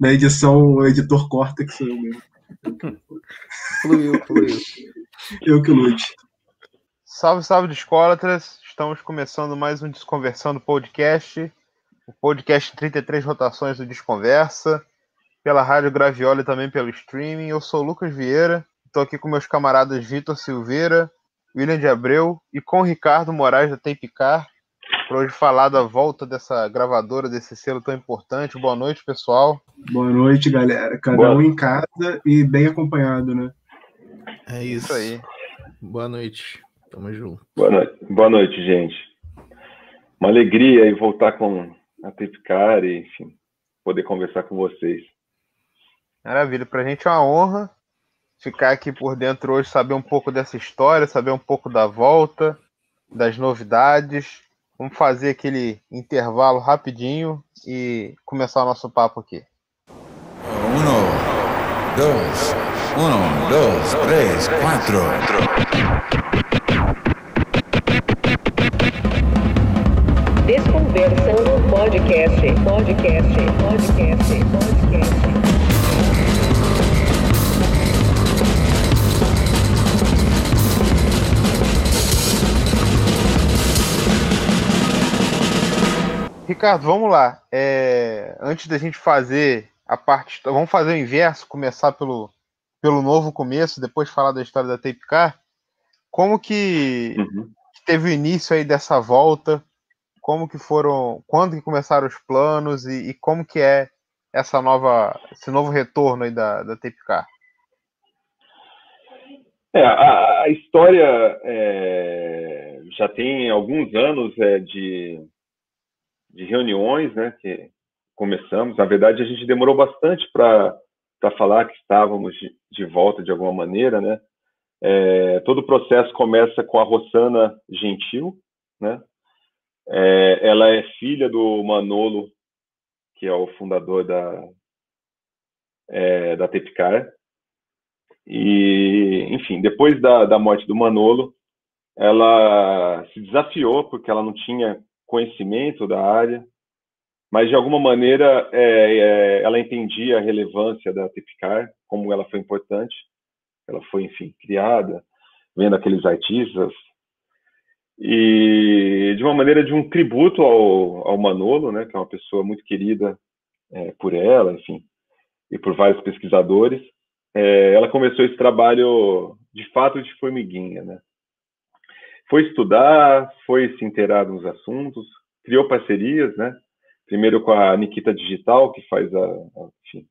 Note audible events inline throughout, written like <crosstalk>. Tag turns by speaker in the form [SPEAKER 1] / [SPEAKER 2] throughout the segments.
[SPEAKER 1] Na edição, o editor corta que sou eu mesmo.
[SPEAKER 2] fluiu, fluiu. <laughs>
[SPEAKER 1] Eu que lute.
[SPEAKER 3] Salve, salve, discólatras. Estamos começando mais um Desconversando Podcast. O podcast 33 rotações do Desconversa. Pela Rádio Graviola e também pelo streaming. Eu sou o Lucas Vieira. Estou aqui com meus camaradas Vitor Silveira, William de Abreu e com o Ricardo Moraes da Tapecar para hoje falar da volta dessa gravadora, desse selo tão importante. Boa noite, pessoal.
[SPEAKER 1] Boa noite, galera. Cada Boa. um em casa e bem acompanhado, né?
[SPEAKER 2] É isso. isso aí. Boa noite. Tamo junto.
[SPEAKER 4] Boa noite, Boa noite gente. Uma alegria aí voltar com a Tripcar e, enfim, poder conversar com vocês.
[SPEAKER 3] Maravilha. Pra gente é uma honra ficar aqui por dentro hoje, saber um pouco dessa história, saber um pouco da volta, das novidades Vamos fazer aquele intervalo rapidinho e começar o nosso papo aqui.
[SPEAKER 5] Um, dois, um, dois, três, quatro.
[SPEAKER 6] Desconversando podcast, podcast, podcast, podcast.
[SPEAKER 3] Ricardo, vamos lá. É, antes da gente fazer a parte. Vamos fazer o inverso, começar pelo, pelo novo começo, depois falar da história da Tape Car. Como que, uhum. teve o início aí dessa volta? Como que foram. Quando que começaram os planos e, e como que é essa nova, esse novo retorno aí da, da Tape Car?
[SPEAKER 4] É, a, a história é, já tem alguns anos é, de, de reuniões, né, que começamos. Na verdade, a gente demorou bastante para falar que estávamos de, de, volta de alguma maneira, né. É, todo o processo começa com a Rossana Gentil, né. É, ela é filha do Manolo, que é o fundador da é, da Tepcar. E, enfim, depois da, da morte do Manolo, ela se desafiou porque ela não tinha conhecimento da área, mas de alguma maneira é, é, ela entendia a relevância da Tipicar, como ela foi importante, ela foi, enfim, criada, vendo aqueles artistas, e de uma maneira de um tributo ao, ao Manolo, né, que é uma pessoa muito querida é, por ela, enfim, e por vários pesquisadores, é, ela começou esse trabalho de fato de formiguinha, né? Foi estudar, foi se inteirar nos assuntos, criou parcerias, né? Primeiro com a Nikita Digital, que faz a, a enfim,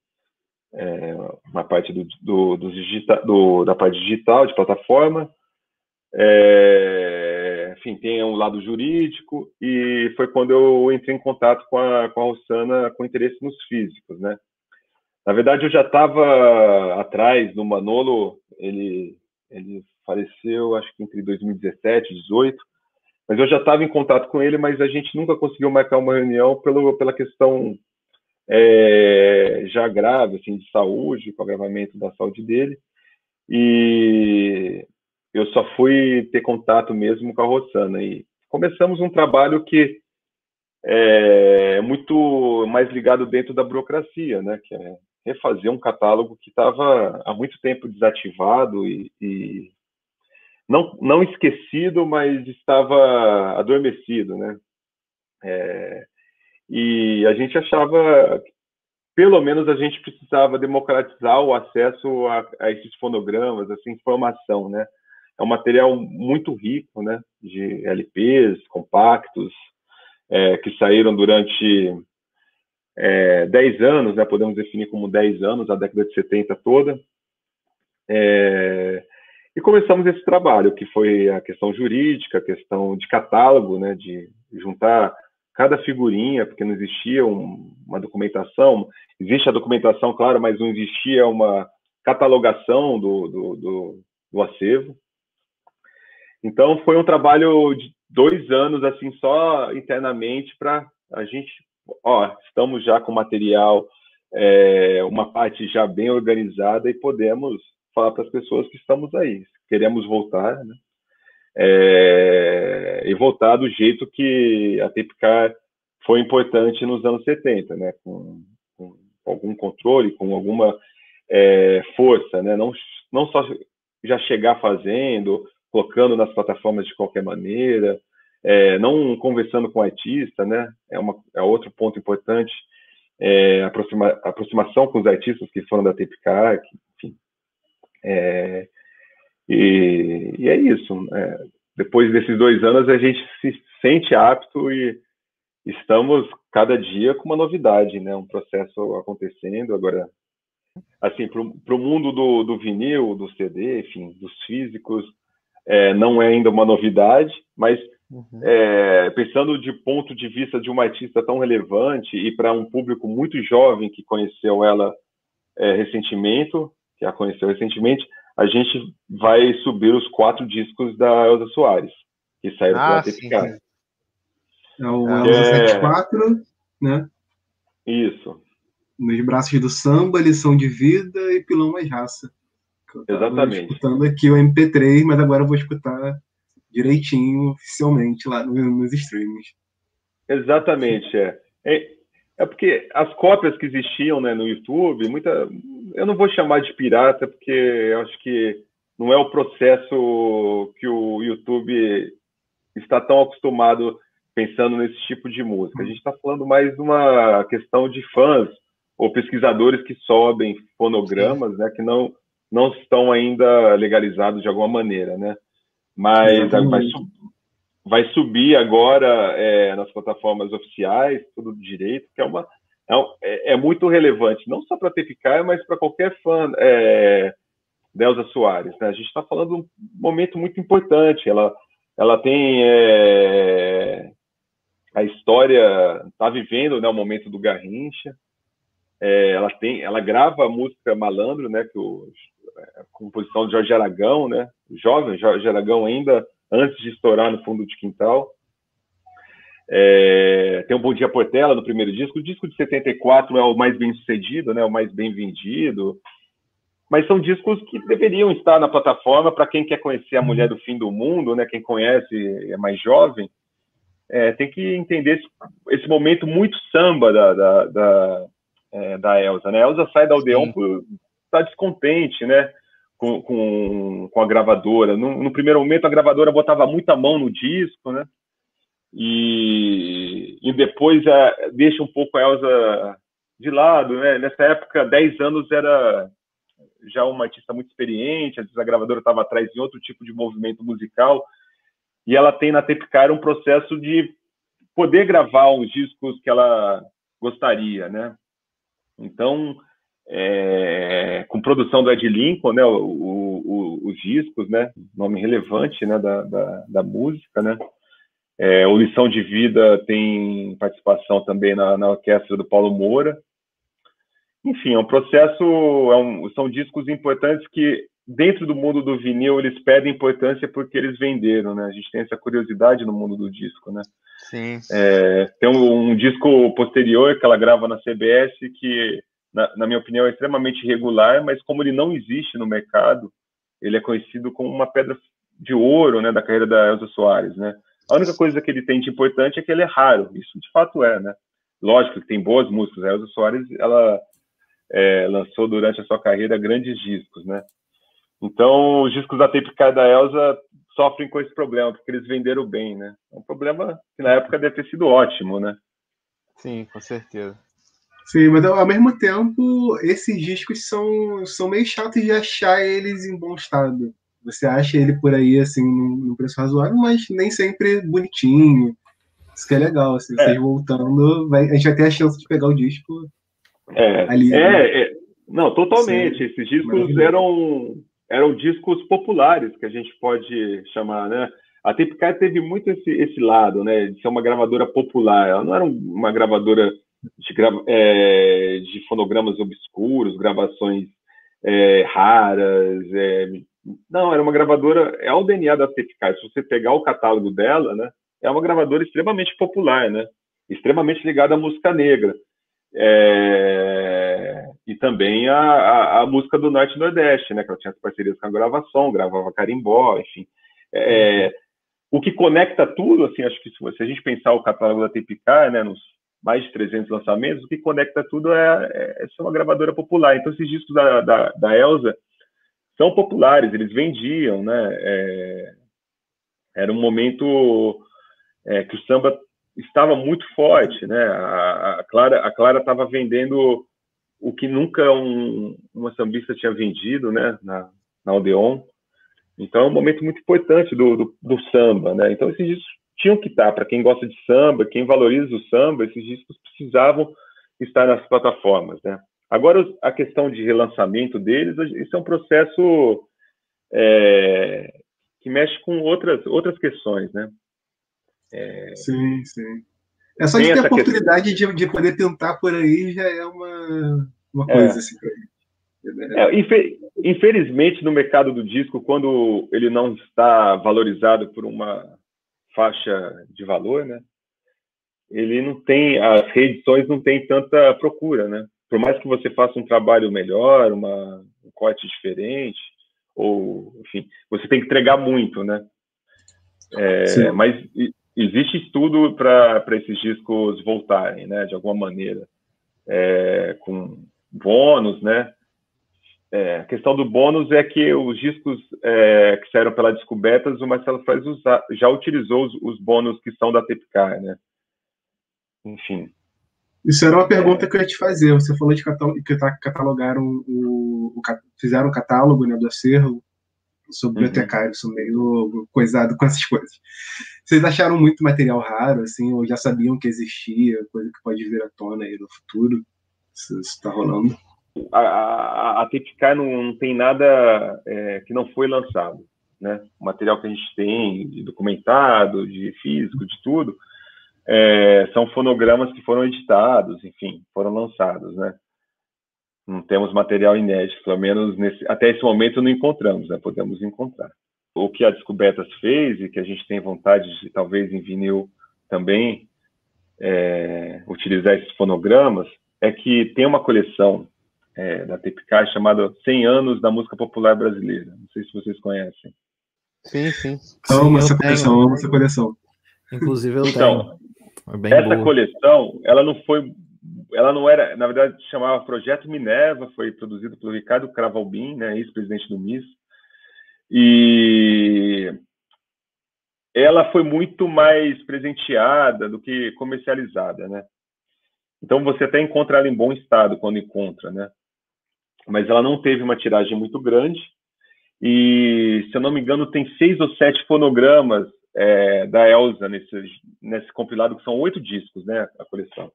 [SPEAKER 4] é, uma parte do, do, do, digita, do, da parte digital, de plataforma. É, enfim, tem um lado jurídico, e foi quando eu entrei em contato com a, com a Rossana com interesse nos físicos, né? Na verdade, eu já estava atrás do Manolo, ele, ele faleceu acho que entre 2017 e 2018, mas eu já estava em contato com ele, mas a gente nunca conseguiu marcar uma reunião pelo, pela questão é, já grave, assim, de saúde, com o agravamento da saúde dele, e eu só fui ter contato mesmo com a Rossana, e começamos um trabalho que é muito mais ligado dentro da burocracia, né, que é refazer um catálogo que estava há muito tempo desativado e, e não, não esquecido, mas estava adormecido, né? É, e a gente achava, pelo menos a gente precisava democratizar o acesso a, a esses fonogramas, essa informação, né? É um material muito rico, né? De LPs, compactos, é, que saíram durante é, 10 anos, né? Podemos definir como 10 anos, a década de 70 toda. É, e começamos esse trabalho, que foi a questão jurídica, a questão de catálogo, né, de juntar cada figurinha, porque não existia um, uma documentação, existe a documentação, claro, mas não existia uma catalogação do, do, do, do acervo. Então, foi um trabalho de dois anos, assim, só internamente, para a gente, ó, estamos já com material, é, uma parte já bem organizada e podemos falar para as pessoas que estamos aí, queremos voltar, né? É, e voltar do jeito que a Tipcar foi importante nos anos 70, né? Com, com, algum controle, com alguma é, força, né? Não, não só já chegar fazendo, colocando nas plataformas de qualquer maneira, é, não conversando com o artista, né? É, uma, é outro ponto importante. É, aproxima, aproximação com os artistas que foram da TPK, enfim. É, e, e, é isso. É, depois desses dois anos, a gente se sente apto e estamos cada dia com uma novidade, né? Um processo acontecendo agora. Assim, para o mundo do, do, vinil, do CD, enfim, dos físicos, é, não é ainda uma novidade, mas uhum. é, pensando de ponto de vista de uma artista tão relevante e para um público muito jovem que conheceu ela é, recentemente, que a conheceu recentemente, a gente vai subir os quatro discos da Elza Soares, que saíram ah, pela TPK.
[SPEAKER 1] É o Elza é... 74, né?
[SPEAKER 4] Isso.
[SPEAKER 1] Nos braços do samba, lição de vida e pilão mais raça.
[SPEAKER 4] Exatamente.
[SPEAKER 1] escutando aqui o MP3, mas agora eu vou escutar direitinho, oficialmente, lá nos streams.
[SPEAKER 4] Exatamente, é. é. é. porque as cópias que existiam né, no YouTube, muita, eu não vou chamar de pirata, porque eu acho que não é o processo que o YouTube está tão acostumado pensando nesse tipo de música. A gente está falando mais de uma questão de fãs ou pesquisadores que sobem fonogramas, né, que não não estão ainda legalizados de alguma maneira, né? Mas vai, vai, subir agora é, nas plataformas oficiais, tudo direito, que é uma é, é, é muito relevante, não só para a TFK, mas para qualquer fã é, Delza Soares. Né? A gente está falando de um momento muito importante. Ela, ela tem é, a história, está vivendo né, o momento do Garrincha. É, ela tem, ela grava a música Malandro, né, que o, a composição de Jorge Aragão, né, jovem Jorge Aragão ainda antes de estourar no fundo de quintal. É, tem um Bom Dia Portela no primeiro disco. O disco de 74 é o mais bem sucedido, né, o mais bem vendido. Mas são discos que deveriam estar na plataforma para quem quer conhecer a Mulher do Fim do Mundo, né, quem conhece é mais jovem. É, tem que entender esse, esse, momento muito samba da, da, da, é, da Elsa. Né? A Elsa sai da Aldeon por tá descontente né? Com, com, com a gravadora. No, no, primeiro momento, a gravadora botava muita mão no disco, né? e, e depois é, deixa um pouco a Elsa de lado, né? Nessa época, 10 anos era já uma artista muito experiente, a gravadora estava atrás de outro tipo de movimento musical, e ela tem na Tepcar um processo de poder gravar os discos que ela gostaria, né? Então, é, com produção do Ed Lincoln, né, o, o, os discos, né, nome relevante, né, da, da, da música, né, é, o Lição de Vida tem participação também na, na orquestra do Paulo Moura. Enfim, é um processo, é um, são discos importantes que, dentro do mundo do vinil, eles pedem importância porque eles venderam, né? A gente tem essa curiosidade no mundo do disco, né?
[SPEAKER 3] Sim.
[SPEAKER 4] É, tem um, um, disco posterior que ela grava na CBS que, na, na minha opinião, é extremamente irregular, mas como ele não existe no mercado, ele é conhecido como uma pedra de ouro, né, da carreira da Elza Soares, né? A única coisa que ele tem de importante é que ele é raro. Isso de fato é, né? Lógico que tem boas músicas. A Elza Soares, ela é, lançou durante a sua carreira grandes discos, né? Então, os discos da Tape da Elza sofrem com esse problema, porque eles venderam bem, né? É um problema que na época deve ter sido ótimo, né?
[SPEAKER 3] Sim, com certeza.
[SPEAKER 1] Sim, mas ao mesmo tempo, esses discos são, são meio chatos de achar eles em bom estado. Você acha ele por aí, assim, num, preço razoável, mas nem sempre bonitinho. Isso que é legal, assim, é. vocês voltando, vai, a gente vai ter a chance de pegar o disco
[SPEAKER 4] é, ali. É, né? é não, totalmente. Sim. Esses discos eram, eram discos populares, que a gente pode chamar, né? A Tipcar teve muito esse, esse lado, né, de ser uma gravadora popular. Ela não era uma gravadora de, é, de fonogramas obscuros, gravações é, raras, é, não, era uma gravadora, é o DNA da Tefkai. Se você pegar o catálogo dela, né, é uma gravadora extremamente popular, né, extremamente ligada à música negra. É, e também a, a, a, música do Norte e Nordeste, né, que ela tinha as parcerias com a gravação, gravava carimbó, enfim. É, o que conecta tudo, assim, acho que se a gente pensar o catálogo da TPK, né, nos mais de 300 lançamentos, o que conecta tudo é, é, é ser uma gravadora popular. Então, esses discos da, da, da Elsa são populares, eles vendiam, né? É, era um momento é, que o samba estava muito forte, né? A, a Clara a Clara estava vendendo o que nunca um, uma sambista tinha vendido, né? Na, na Odeon. Então é um momento muito importante do, do, do samba, né? Então esses discos tinham que estar para quem gosta de samba, quem valoriza o samba, esses discos precisavam estar nas plataformas, né? Agora a questão de relançamento deles, isso é um processo é, que mexe com outras outras questões, né?
[SPEAKER 1] É, sim, sim. É só de ter a oportunidade de, de poder tentar por aí já é uma, uma é. coisa é. assim
[SPEAKER 4] é, infelizmente, no mercado do disco, quando ele não está valorizado por uma faixa de valor, né? Ele não tem, as reedições não têm tanta procura, né? Por mais que você faça um trabalho melhor, uma, um corte diferente, ou, enfim, você tem que entregar muito, né? É, mas existe estudo para esses discos voltarem, né? De alguma maneira, é, com bônus, né? É, a questão do bônus é que os discos é, que saíram pela Descobertas, o Marcelo Fraz já utilizou os, os, bônus que são da Tepcar, né? Enfim.
[SPEAKER 1] Isso era uma pergunta é... que eu ia te fazer. Você falou de que tá, catalogaram o, o, fizeram um catálogo né, do acervo. Sou bibliotecário, uhum. sou meio coisado com essas coisas. Vocês acharam muito material raro, assim, ou já sabiam que existia, coisa que pode vir à tona aí no futuro? Isso está rolando?
[SPEAKER 4] a, a, a não, não, tem nada é, que não foi lançado, né? O material que a gente tem de documentado, de físico, de tudo, é, são fonogramas que foram editados, enfim, foram lançados, né? Não temos material inédito, pelo menos nesse, até esse momento não encontramos, né? Podemos encontrar. O que a Descobertas fez e que a gente tem vontade de, talvez em vinil também, é, utilizar esses fonogramas, é que tem uma coleção é, da TPK chamada 100 anos da música popular brasileira. Não sei se vocês conhecem.
[SPEAKER 2] Sim, sim.
[SPEAKER 1] Amo essa coleção, amo essa coleção.
[SPEAKER 2] Inclusive eu
[SPEAKER 4] então,
[SPEAKER 2] tenho. É
[SPEAKER 4] essa boa. coleção, ela não foi, ela não era, na verdade, chamava Projeto Minerva, foi produzido pelo Ricardo Cravalbin, né, ex-presidente do MIS, e ela foi muito mais presenteada do que comercializada, né? Então você até encontra ela em bom estado quando encontra, né? mas ela não teve uma tiragem muito grande. E, se eu não me engano, tem seis ou sete fonogramas é, da Elsa nesse, nesse compilado, que são oito discos, né, a coleção.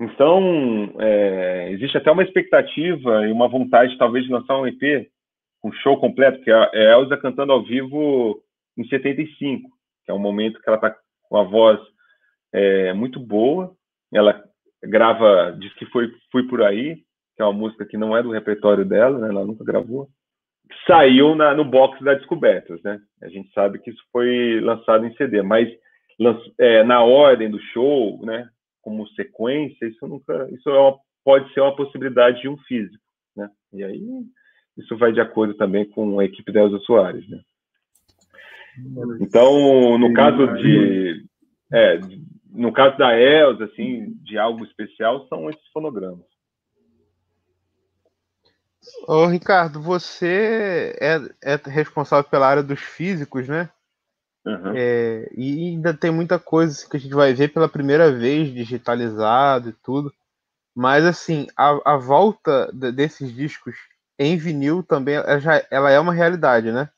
[SPEAKER 4] Então, é, existe até uma expectativa e uma vontade, talvez, de lançar um EP um show completo, que é a é Elsa cantando ao vivo em 75, que é um momento que ela está com a voz é, muito boa. Ela grava, diz que foi Fui Por Aí, que é uma música que não é do repertório dela, né? Ela nunca gravou. Saiu na, no box da Descobertas, né? A gente sabe que isso foi lançado em CD, mas é, na ordem do show, né? Como sequência, isso nunca, isso é uma, pode ser uma possibilidade de um físico, né? E aí isso vai de acordo também com a equipe da Elza Soares, né? Então, no caso de, é, no caso da Elza, assim, de algo especial, são esses fonogramas.
[SPEAKER 3] Ô, Ricardo, você é, é responsável pela área dos físicos, né? Uhum. É, e ainda tem muita coisa assim, que a gente vai ver pela primeira vez digitalizado e tudo. Mas assim, a, a volta desses discos em vinil também ela, já, ela é uma realidade, né?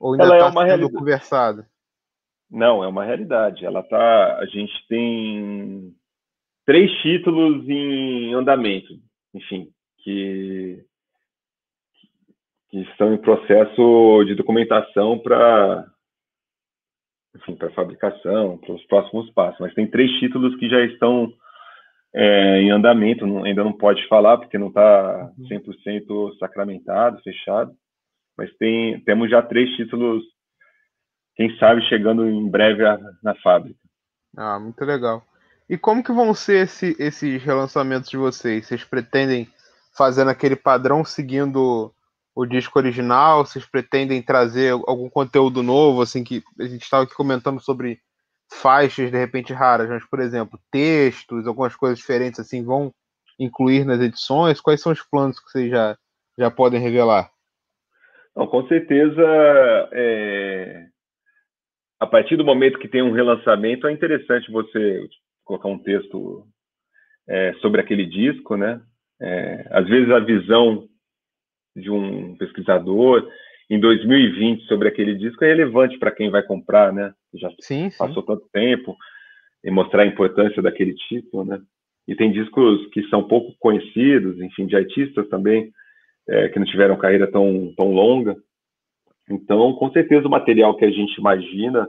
[SPEAKER 3] Ou ainda ela é tá uma realidade. conversado?
[SPEAKER 4] Não, é uma realidade. Ela tá. A gente tem três títulos em andamento. Enfim, que, que estão em processo de documentação para enfim, para fabricação, para os próximos passos. Mas tem três títulos que já estão é, em andamento, não, ainda não pode falar porque não está 100% uhum. sacramentado, fechado, mas tem, temos já três títulos, quem sabe chegando em breve a, na fábrica.
[SPEAKER 3] Ah, muito legal. E como que vão ser esse, esses relançamentos de vocês? Vocês pretendem fazendo aquele padrão seguindo o disco original? Vocês pretendem trazer algum conteúdo novo, assim, que a gente estava aqui comentando sobre faixas de repente raras, mas, por exemplo, textos, algumas coisas diferentes assim, vão incluir nas edições? Quais são os planos que vocês já, já podem revelar?
[SPEAKER 4] Não, com certeza, é... a partir do momento que tem um relançamento, é interessante você colocar um texto é, sobre aquele disco, né? É, às vezes a visão de um pesquisador em 2020 sobre aquele disco é relevante para quem vai comprar, né? Já sim, passou sim. tanto tempo e mostrar a importância daquele título, né? E tem discos que são pouco conhecidos, enfim, de artistas também é, que não tiveram carreira tão, tão longa. Então, com certeza, o material que a gente imagina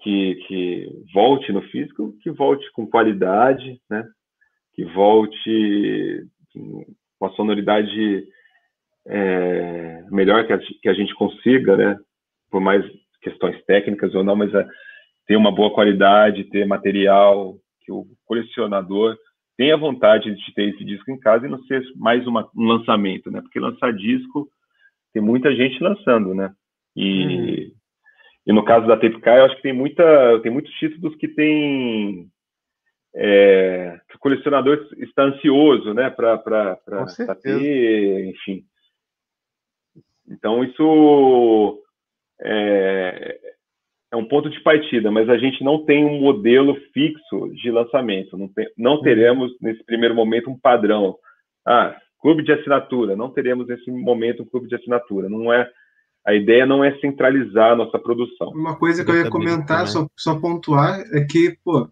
[SPEAKER 4] que, que volte no físico, que volte com qualidade, né? que volte com a sonoridade é, melhor que a, que a, gente consiga, né? por mais questões técnicas ou não, mas é, ter uma boa qualidade, ter material que o colecionador tenha vontade de ter esse disco em casa e não ser mais uma, um lançamento, né? Porque lançar disco tem muita gente lançando, né? E, uhum. e no caso da Tape eu acho que tem muita tem muitos títulos que tem é, que o colecionador está ansioso, né? Para ter, enfim. Então isso é, é um ponto de partida, mas a gente não tem um modelo fixo de lançamento. Não, tem, não uhum. teremos, nesse primeiro momento, um padrão. Ah, clube de assinatura. Não teremos, nesse momento, um clube de assinatura. Não é, a ideia não é centralizar a nossa produção.
[SPEAKER 1] Uma coisa que eu ia comentar, só, só pontuar, é que, pô,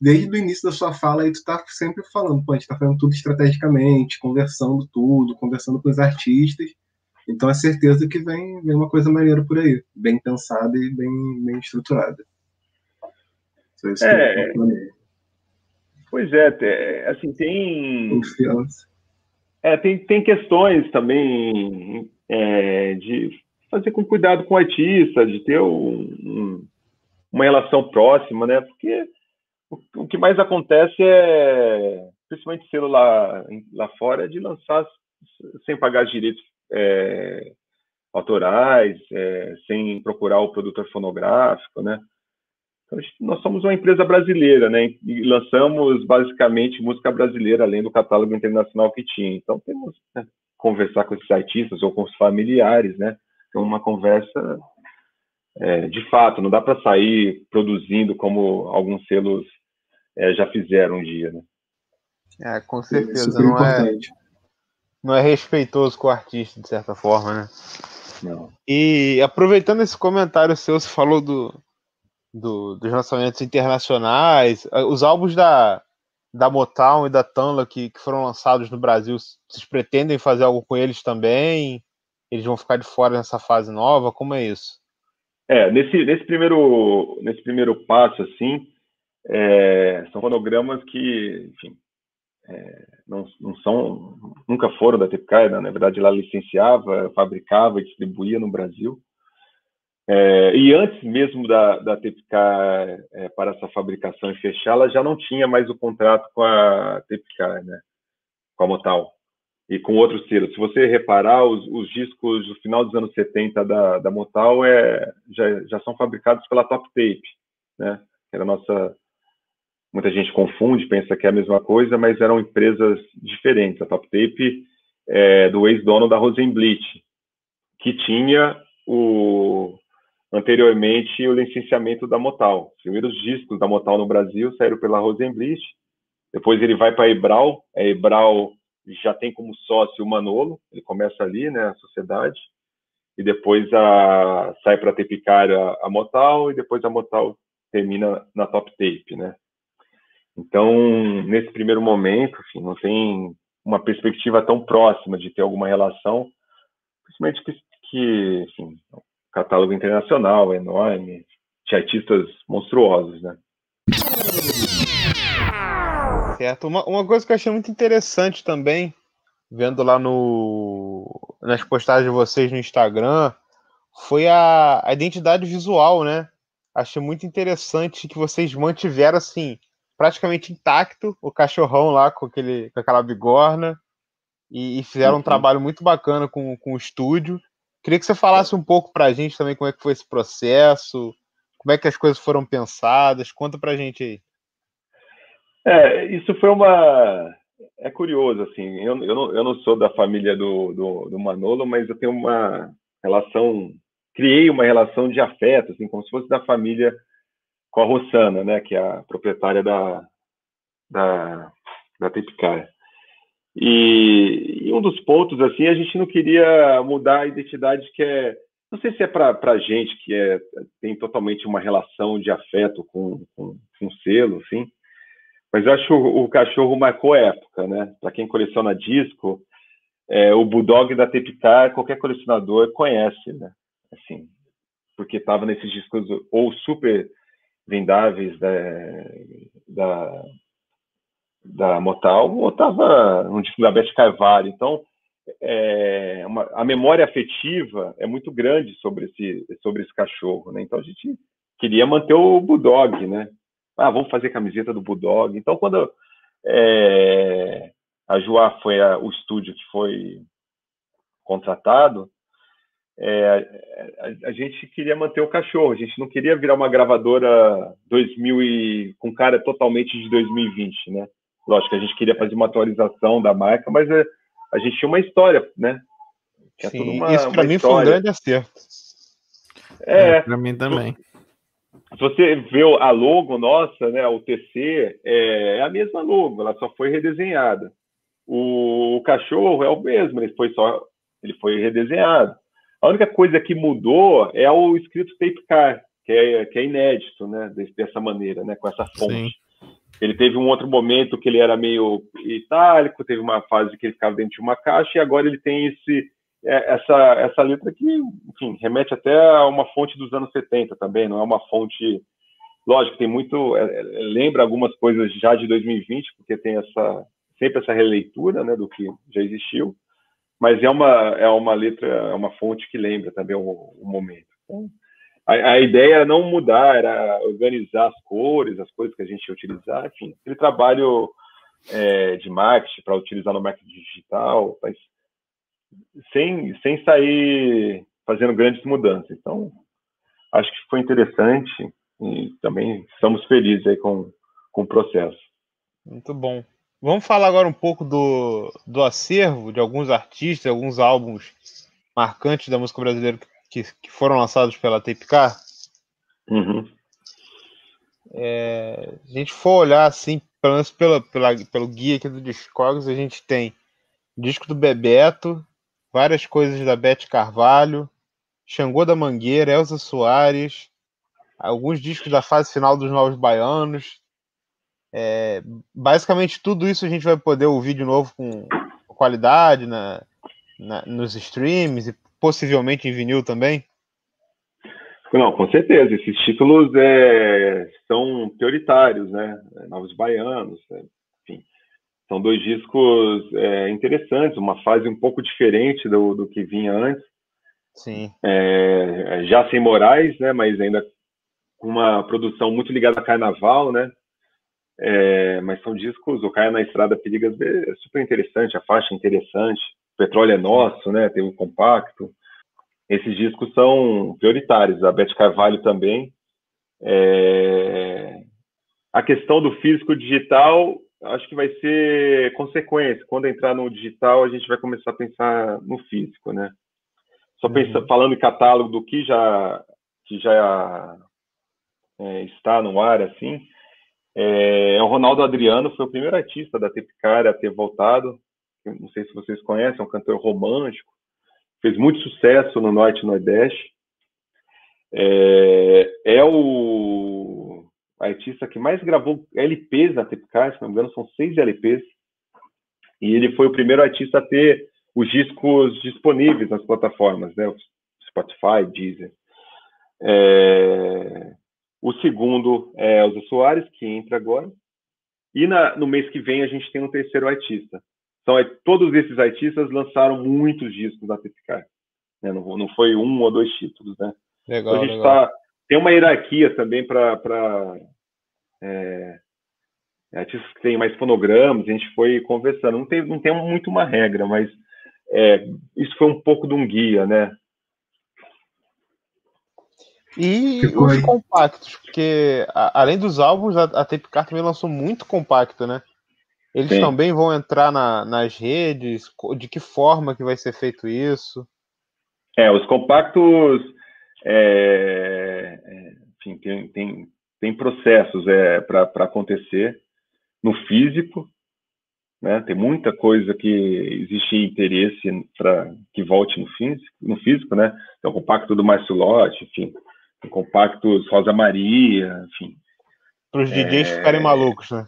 [SPEAKER 1] desde o início da sua fala aí, tu tá sempre falando, pô, a gente tá fazendo tudo estrategicamente, conversando tudo, conversando com os artistas. Então é certeza que vem, vem uma coisa maneira por aí, bem pensada e bem, bem estruturada.
[SPEAKER 4] é, pois é, assim, tem. Confiança. É, tem, tem questões também é, de fazer com cuidado com o artista, de ter um, um, uma relação próxima, né? Porque o, o, que mais acontece é, principalmente selo lá, lá fora, é de lançar sem pagar direitos é, autorais, é, sem procurar o produtor fonográfico, né? Então, nós somos uma empresa brasileira, né? E lançamos basicamente música brasileira, além do catálogo internacional que tinha. Então, temos né, conversar com esses artistas ou com os familiares, né? Então, uma conversa é, de fato, não dá para sair produzindo como alguns selos é, já fizeram um dia, né?
[SPEAKER 3] É, com certeza, não é importante. é não é respeitoso com o artista, de certa forma, né?
[SPEAKER 4] Não.
[SPEAKER 3] E aproveitando esse comentário seu, você falou do, do, dos lançamentos internacionais, ah, os álbuns da, da Motown e da Tanla que, que foram lançados no Brasil, vocês pretendem fazer algo com eles também? Eles vão ficar de fora nessa fase nova? Como é isso?
[SPEAKER 4] É, nesse, nesse, primeiro, nesse primeiro passo, assim, é, são fonogramas que, enfim, é, não, não, são, nunca foram da Tepcar, na verdade ela licenciava, fabricava e distribuía no Brasil. É, e antes mesmo da, da Tepcar é, para essa fabricação e fechar, ela já não tinha mais o contrato com a Tepcar, né, com a Motal e com outros selos. Se você reparar, os, os, discos do final dos anos 70 da, da Motal é, já, já são fabricados pela Top Tape, né, que era a nossa muita gente confunde, pensa que é a mesma coisa, mas eram empresas diferentes. A Top Tape é do ex-dono da Rosenblit, que tinha o anteriormente o licenciamento da Motal. Os primeiros discos da Motal no Brasil saíram pela Rosenblit, depois ele vai para a Ebral, a Ebral já tem como sócio o Manolo, ele começa ali, né, a sociedade, e depois a, sai para a Tepicar a, a Motal, e depois a Motal termina na Top Tape, né. Então, nesse primeiro momento, enfim, não tem uma perspectiva tão próxima de ter alguma relação, principalmente que, que enfim, o catálogo internacional é enorme, de artistas monstruosos, né?
[SPEAKER 3] Certo. Uma, uma coisa que eu achei muito interessante também, vendo lá no nas postagens de vocês no Instagram, foi a, a identidade visual, né? Achei muito interessante que vocês mantiveram assim praticamente intacto, o cachorrão lá com, aquele, com aquela bigorna, e, e fizeram uhum. um trabalho muito bacana com, com o estúdio. Queria que você falasse um pouco para a gente também como é que foi esse processo, Como é que as coisas foram pensadas? Conta pra gente aí.
[SPEAKER 4] É, isso foi uma. É curioso, assim. Eu, eu, não, eu não sou da família do, do, do Manolo, mas eu tenho uma relação. Criei uma relação de afeto, assim, como se fosse da família com a Rossana, né, que é a proprietária da, da, da. E, e, um dos pontos, assim, a gente não queria mudar a identidade que é, não sei se é para a gente que é, tem totalmente uma relação de afeto com, com, com selo, assim, mas eu acho que o, o cachorro marcou época, né? Para quem coleciona disco, é, o Bulldog da Tepicar, qualquer colecionador conhece, né? Assim, porque estava nesses discos ou super vendáveis da, da da Motal, ou estava no disco da Beth Carvalho. Então, é, uma, a memória afetiva é muito grande sobre esse, sobre esse cachorro, né? Então, a gente queria manter o Bulldog, né? Ah, vamos fazer camiseta do Bulldog. Então, quando é, a Joá foi a, o estúdio que foi contratado, é, a, a, gente queria manter o cachorro, a gente não queria virar uma gravadora 2000 e, com cara totalmente de 2020, né? Lógico que a gente queria fazer uma atualização da marca, mas a, é, a gente tinha uma história, né?
[SPEAKER 3] Tinha Sim, uma, isso para mim história. foi um grande acerto.
[SPEAKER 2] É, é para mim também.
[SPEAKER 4] Se você vê a logo nossa, né, o TC, é, é a mesma logo, ela só foi redesenhada. O, o cachorro é o mesmo, ele foi só ele foi redesenhado. A única coisa que mudou é o escrito tape car, que é, que é inédito, né, dessa maneira, né, com essa fonte. Sim. Ele teve um outro momento que ele era meio itálico, teve uma fase que ele ficava dentro de uma caixa, e agora ele tem esse, é, essa, essa letra que, enfim, remete até a uma fonte dos anos 70 também, não é uma fonte. Lógico, tem muito. É, é, lembra algumas coisas já de 2020, porque tem essa sempre essa releitura né, do que já existiu, mas é uma, é uma letra, é uma fonte que lembra também o, o momento. Então, a, a, ideia era não mudar, era organizar as cores, as coisas que a gente ia utilizar, enfim, aquele trabalho é, de marketing para utilizar no marketing digital, mas sem, sem sair fazendo grandes mudanças. Então, acho que foi interessante e também estamos felizes aí com, com o processo.
[SPEAKER 3] Muito bom. Vamos falar agora um pouco do, do acervo de alguns artistas, alguns álbuns marcantes da música brasileira que, que foram lançados pela Tapecar.
[SPEAKER 4] Uhum.
[SPEAKER 3] É, a gente for olhar assim, pelo menos pela, pela, pelo guia aqui do Discogs, a gente tem disco do Bebeto, várias coisas da Beth Carvalho, Xangô da Mangueira, Elza Soares, alguns discos da fase final dos Novos Baianos. É, basicamente tudo isso a gente vai poder ouvir de novo com qualidade na, na, nos streams e possivelmente em vinil também?
[SPEAKER 4] Não, com certeza. Esses títulos é, são prioritários, né? Novos Baianos, né? enfim. São dois discos é, interessantes, uma fase um pouco diferente do, do que vinha antes.
[SPEAKER 3] Sim.
[SPEAKER 4] É, já sem Moraes, né? Mas ainda com uma produção muito ligada a carnaval, né? É, mas são discos, o Caia na Estrada Perigas é super interessante, a faixa é interessante. Petróleo é Nosso, né? Tem um compacto. Esses discos são prioritários. A Beth Carvalho também. É... A questão do físico digital, acho que vai ser consequência. Quando entrar no digital, a gente vai começar a pensar no físico, né? Só uhum. falando em catálogo do que já que já é, está no ar, assim, é, o Ronaldo Adriano foi o primeiro artista da Tepcar a ter voltado não sei se vocês conhecem, é um cantor romântico, fez muito sucesso no Norte e Nordeste. É, é o artista que mais gravou LPs na Tepcar, se não me engano, são seis LPs. E ele foi o primeiro artista a ter os discos disponíveis nas plataformas, né? Spotify, Deezer. É, o segundo é o Zé Soares, que entra agora. E na, no mês que vem a gente tem um terceiro artista, então, é, todos esses artistas lançaram muitos discos da Tepcar. Né? Não, não foi um ou dois títulos, né?
[SPEAKER 3] Legal,
[SPEAKER 4] então, a gente
[SPEAKER 3] legal.
[SPEAKER 4] Tá, tem uma hierarquia também para é, artistas que têm mais fonogramas, a gente foi conversando. Não tem, não tem muito uma regra, mas é, isso foi um pouco de um guia, né?
[SPEAKER 3] E
[SPEAKER 1] Ficou
[SPEAKER 3] os
[SPEAKER 1] aí.
[SPEAKER 3] compactos, porque a- além dos álbuns, a, a Tape Car também lançou muito compacto, né? Eles
[SPEAKER 4] Sim.
[SPEAKER 3] também vão entrar na- nas redes? De que forma que vai ser feito isso?
[SPEAKER 4] É, os compactos, é, é, enfim, tem, tem, tem processos é, para acontecer no físico, né? Tem muita coisa que existe interesse para que volte no físico, no físico, né? Tem o compacto do Márcio Lotti, enfim, compactos Rosa Maria, enfim.
[SPEAKER 3] Para os DJs ficarem malucos, né?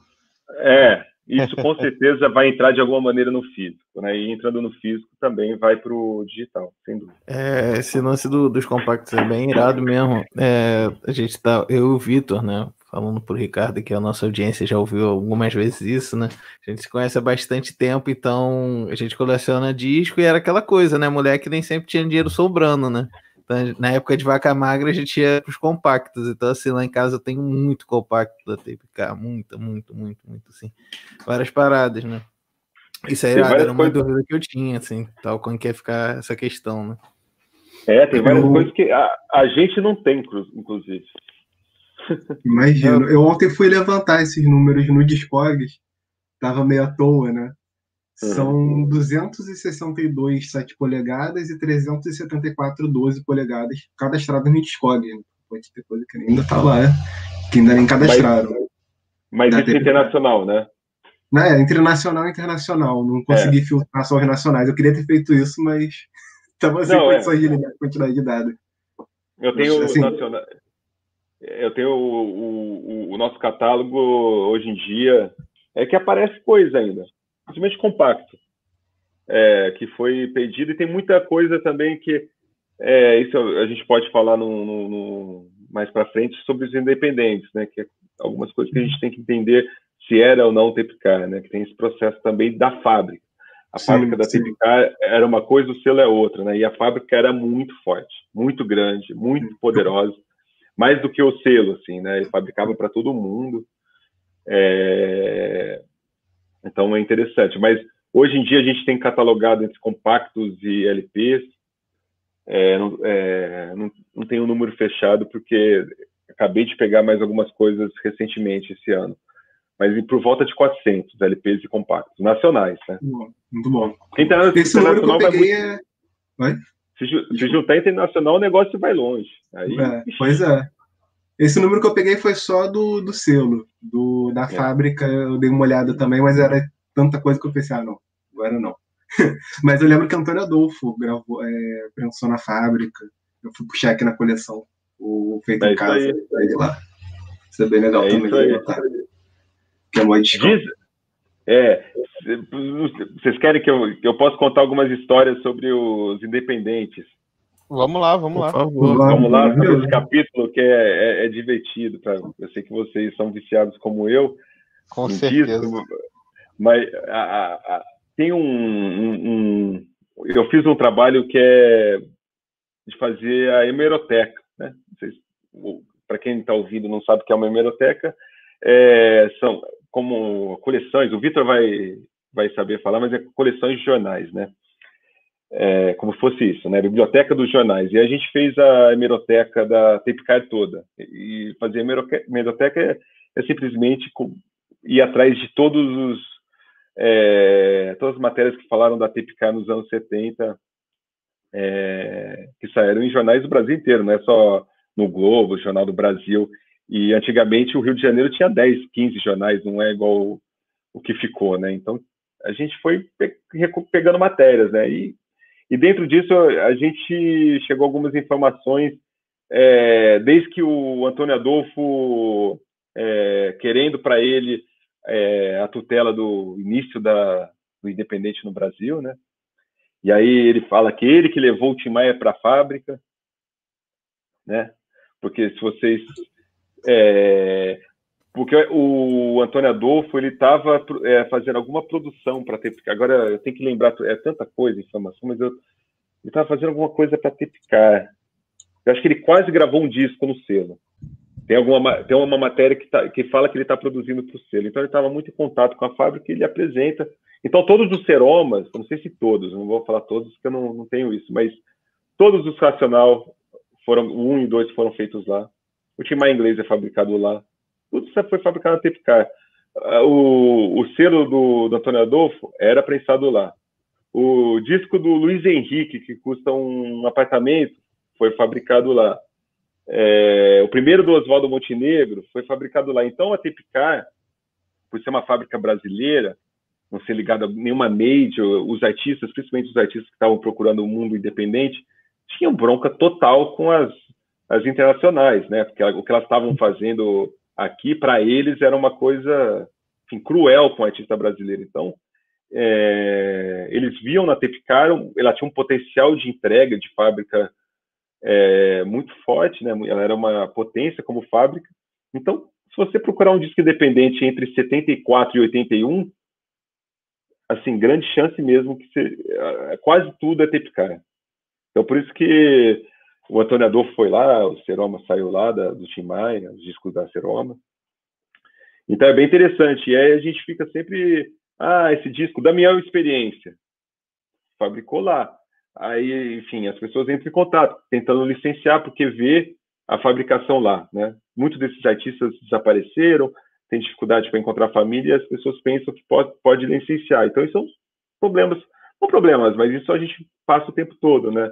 [SPEAKER 4] É, isso com certeza vai entrar de alguma maneira no físico, né? E entrando no físico também vai para o digital, sem dúvida.
[SPEAKER 2] É, esse lance do- dos compactos é bem irado mesmo. É, a gente tá, eu e o Vitor, né? Falando pro Ricardo que a nossa audiência já ouviu algumas vezes isso, né? A gente se conhece há bastante tempo, então a gente coleciona disco e era aquela coisa, né? Moleque nem sempre tinha dinheiro sobrando, né? Então, na época de vaca magra a gente ia pros compactos. Então, assim, lá em casa eu tenho muito compacto da Tape Car, muito, muito, muito, muito, assim. Várias paradas, né? Isso aí era, era uma
[SPEAKER 4] coisas-
[SPEAKER 2] dúvida que eu tinha, assim, tal, como que ia ficar essa questão, né?
[SPEAKER 4] É, tem várias
[SPEAKER 1] Eu-
[SPEAKER 4] coisas que a, a gente não tem, inclu- inclusive.
[SPEAKER 1] Imagino. Eu ontem fui levantar esses números no Discogs, tava meio à toa, né? São 262 7 polegadas e 374 12 polegadas cadastradas no Discog. né? Pode ter coisa que ainda tá lá, que ainda nem cadastraram.
[SPEAKER 4] Mas é
[SPEAKER 1] TV.
[SPEAKER 4] internacional, né?
[SPEAKER 1] Né? Entre nacional e internacional. Não consegui filtrar só os nacionais. Eu queria ter feito isso, mas <laughs> tava sem
[SPEAKER 4] Não, é.
[SPEAKER 1] condições de ligar a quantidade de dados.
[SPEAKER 4] Eu tenho
[SPEAKER 1] Assim-
[SPEAKER 4] nacional. Eu tenho o, o- o nosso catálogo hoje em dia é que aparece coisa ainda, principalmente compacto, é, que foi pedido e tem muita coisa também que é, isso a gente pode falar no, no- no- mais para frente sobre os independentes, né? Que é algumas coisas que a gente tem que entender se era ou não TPK, né? Que tem esse processo também da fábrica. A
[SPEAKER 1] Sim,
[SPEAKER 4] fábrica da
[SPEAKER 1] sim.
[SPEAKER 4] TPK era uma coisa, o selo é outra, né? E a fábrica era muito forte, muito grande, muito poderosa, mais do que o selo, assim, né? Ele fabricava para todo mundo. É, Então é interessante. Mas hoje em dia a gente tem catalogado entre compactos e LPs. É, não, é, não, não tem um número fechado porque acabei de pegar mais algumas coisas recentemente esse ano. Mas por volta de 400 LPs e compactos nacionais, né?
[SPEAKER 1] Muito bom, Muito bom.
[SPEAKER 4] Quem tá
[SPEAKER 1] Esse número que eu
[SPEAKER 4] internacional vai
[SPEAKER 1] peguei
[SPEAKER 4] muito.
[SPEAKER 1] é.
[SPEAKER 4] Se, ju- se juntar internacional, o negócio vai longe. Aí,
[SPEAKER 1] É, pois é. Esse número que eu peguei foi só do, do selo. Do, da
[SPEAKER 4] É.
[SPEAKER 1] fábrica eu dei uma olhada também, mas era tanta coisa que eu pensei, ah, não, agora não. <laughs> mas eu lembro que Antônio Adolfo gravou, é, pensou na fábrica. Eu fui puxar aqui na coleção o feito
[SPEAKER 4] É
[SPEAKER 1] em casa.
[SPEAKER 4] aí.
[SPEAKER 1] aí lá. Isso é bem legal
[SPEAKER 4] É
[SPEAKER 1] também.
[SPEAKER 4] aí.
[SPEAKER 1] notar. Que é mó disco.
[SPEAKER 4] Diz, é, vocês querem que eu, que eu possa contar algumas histórias sobre os independentes?
[SPEAKER 3] Vamos lá, vamos
[SPEAKER 2] Por
[SPEAKER 3] lá.
[SPEAKER 2] favor.
[SPEAKER 4] Vamos lá,
[SPEAKER 1] Vamos
[SPEAKER 4] esse capítulo que é, é- é divertido. Pra, eu sei que vocês são viciados como eu.
[SPEAKER 3] Com certeza.
[SPEAKER 4] disco, mas a- a- a- tem um, um- um- Eu fiz um trabalho que é de fazer a hemeroteca. Né? Para quem está ouvindo não sabe o que é uma hemeroteca, é, são como coleções, o Vitor vai, vai saber falar, mas é coleções de jornais, né? É, como se fosse isso, né? Biblioteca dos jornais. E a gente fez a hemeroteca da Tapecar toda. E fazer hemeroteca é, é simplesmente ir atrás de todos os é, todas as matérias que falaram da Tapecar nos anos 70, é, que saíram em jornais do Brasil inteiro, não é só no Globo, Jornal do Brasil. E antigamente o Rio de Janeiro tinha 10, 15 jornais, não é igual o, que ficou, né? Então a gente foi pe- pegando matérias, né? E, e dentro disso a gente chegou algumas informações, é, desde que o Antônio Adolfo, é, querendo para ele é, a tutela do início da, do Independente no Brasil, né? E aí ele fala que ele que levou o Tim Maia para a fábrica, né? Porque se vocês é, porque o Antônio Adolfo ele estava é, fazendo alguma produção para ter agora eu tenho que lembrar é tanta coisa informação mas eu ele estava fazendo alguma coisa para Tepicar eu acho que ele quase gravou um disco no selo. Tem alguma tem uma matéria que, tá, que fala que ele está produzindo para o selo. Então ele estava muito em contato com a fábrica e ele apresenta. Então todos os seromas não sei se todos não vou falar todos porque eu não, não tenho isso mas todos os racional foram, 1 e 2 foram feitos lá. O Tim Maia inglês é fabricado lá. Tudo isso foi fabricado na Tepcar. Ah, O, o selo do, do Antônio Adolfo era prensado lá. O disco do Luiz Henrique, que custa um apartamento, foi fabricado lá. É, o primeiro do Oswaldo Montenegro foi fabricado lá. Então, a Tepcar, por ser uma fábrica brasileira, não ser ligada a nenhuma major, os artistas, principalmente os artistas que estavam procurando um mundo independente, tinham bronca total com as, as internacionais, né? Porque o que elas estavam fazendo aqui, para eles, era uma coisa enfim, cruel com o artista brasileiro. Então, é, eles viam na Tepcar, ela tinha um potencial de entrega de fábrica é, muito forte, né? Ela era uma potência como fábrica. Então, se você procurar um disco independente entre 74 e 81, assim, grande chance mesmo que você, quase tudo é Tepcar. Então, por isso que o Antônio Adolfo foi lá, o Seroma saiu lá da, do Tim Maia, os discos da Seroma. Então é bem interessante. E aí a gente fica sempre, ah, esse disco, Damião Experiência, fabricou lá. Aí, enfim, as pessoas entram em contato, tentando licenciar, porque vê a fabricação lá, né? Muitos desses artistas desapareceram, tem dificuldade para encontrar família, e as pessoas pensam que pode, pode licenciar. Então, isso são problemas, não problemas, mas isso a gente passa o tempo todo, né?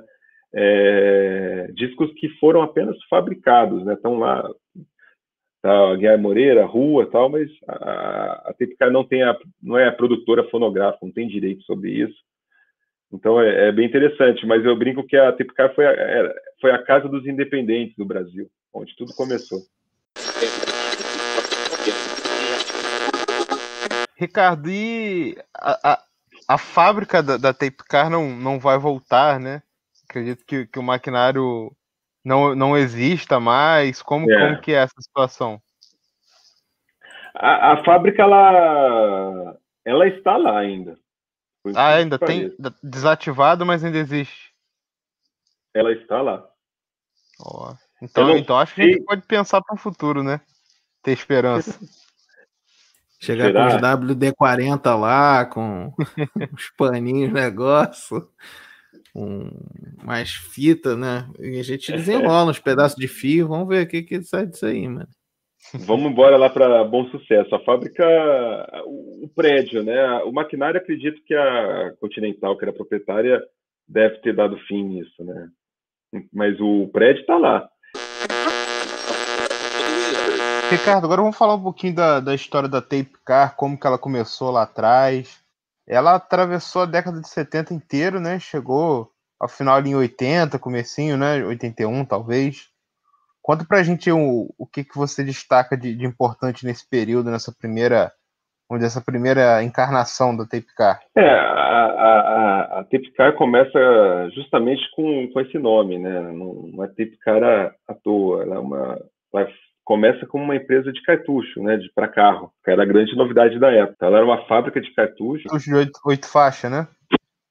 [SPEAKER 4] É, discos que foram apenas fabricados, né? Estão lá, tá, Guilherme Moreira, Rua, tal, mas a, a Tepcar não tem a, não é a produtora fonográfica, não tem direito sobre isso. Então é, é bem interessante, mas eu brinco que a Tepcar foi a, era- foi a casa dos independentes do Brasil, onde tudo começou.
[SPEAKER 3] Ricardo, e a, a, a fábrica da, da Tape Car não, não vai voltar, né? Acredito que, que o maquinário não, não exista mais. Como,
[SPEAKER 4] É.
[SPEAKER 3] como que é essa situação?
[SPEAKER 4] A, a fábrica ela, ela está lá ainda.
[SPEAKER 3] Ah, ainda tem desativado, mas ainda existe.
[SPEAKER 4] Ela está lá. Eu
[SPEAKER 3] Então,
[SPEAKER 4] não
[SPEAKER 3] então acho que a gente pode pensar para o futuro, né? Ter esperança. <laughs>
[SPEAKER 2] Chegar
[SPEAKER 4] Será?
[SPEAKER 2] com os WD-40 lá, com <laughs> os paninhos, negócio, com mais fita, né? E a gente desenrola uns pedaços de fio, vamos ver o que, que sai disso aí, mano.
[SPEAKER 4] Vamos embora lá para Bom Sucesso. A fábrica, o o prédio, né? O maquinário, acredito que a Continental, que era proprietária, deve ter dado fim nisso, né? Mas o prédio está lá.
[SPEAKER 3] Ricardo, agora vamos falar um pouquinho da, da história da Tape Car, como que ela começou lá atrás. Ela atravessou a década de 70 inteiro, né? Chegou ao final em 80, comecinho, né? 81, talvez. Conta pra gente o, o que, que você destaca de, de importante nesse período, nessa primeira, dizer, essa primeira encarnação da Tape Car.
[SPEAKER 4] É, a, a, a, Tepcar começa justamente com, com esse nome, né? Não, não é Tepcar à, à toa. Ela, é uma, ela começa como uma empresa de cartucho, né? De para carro, que era a grande novidade da época. Ela era uma fábrica de cartuchos.
[SPEAKER 3] Os de oito, oito faixas, né?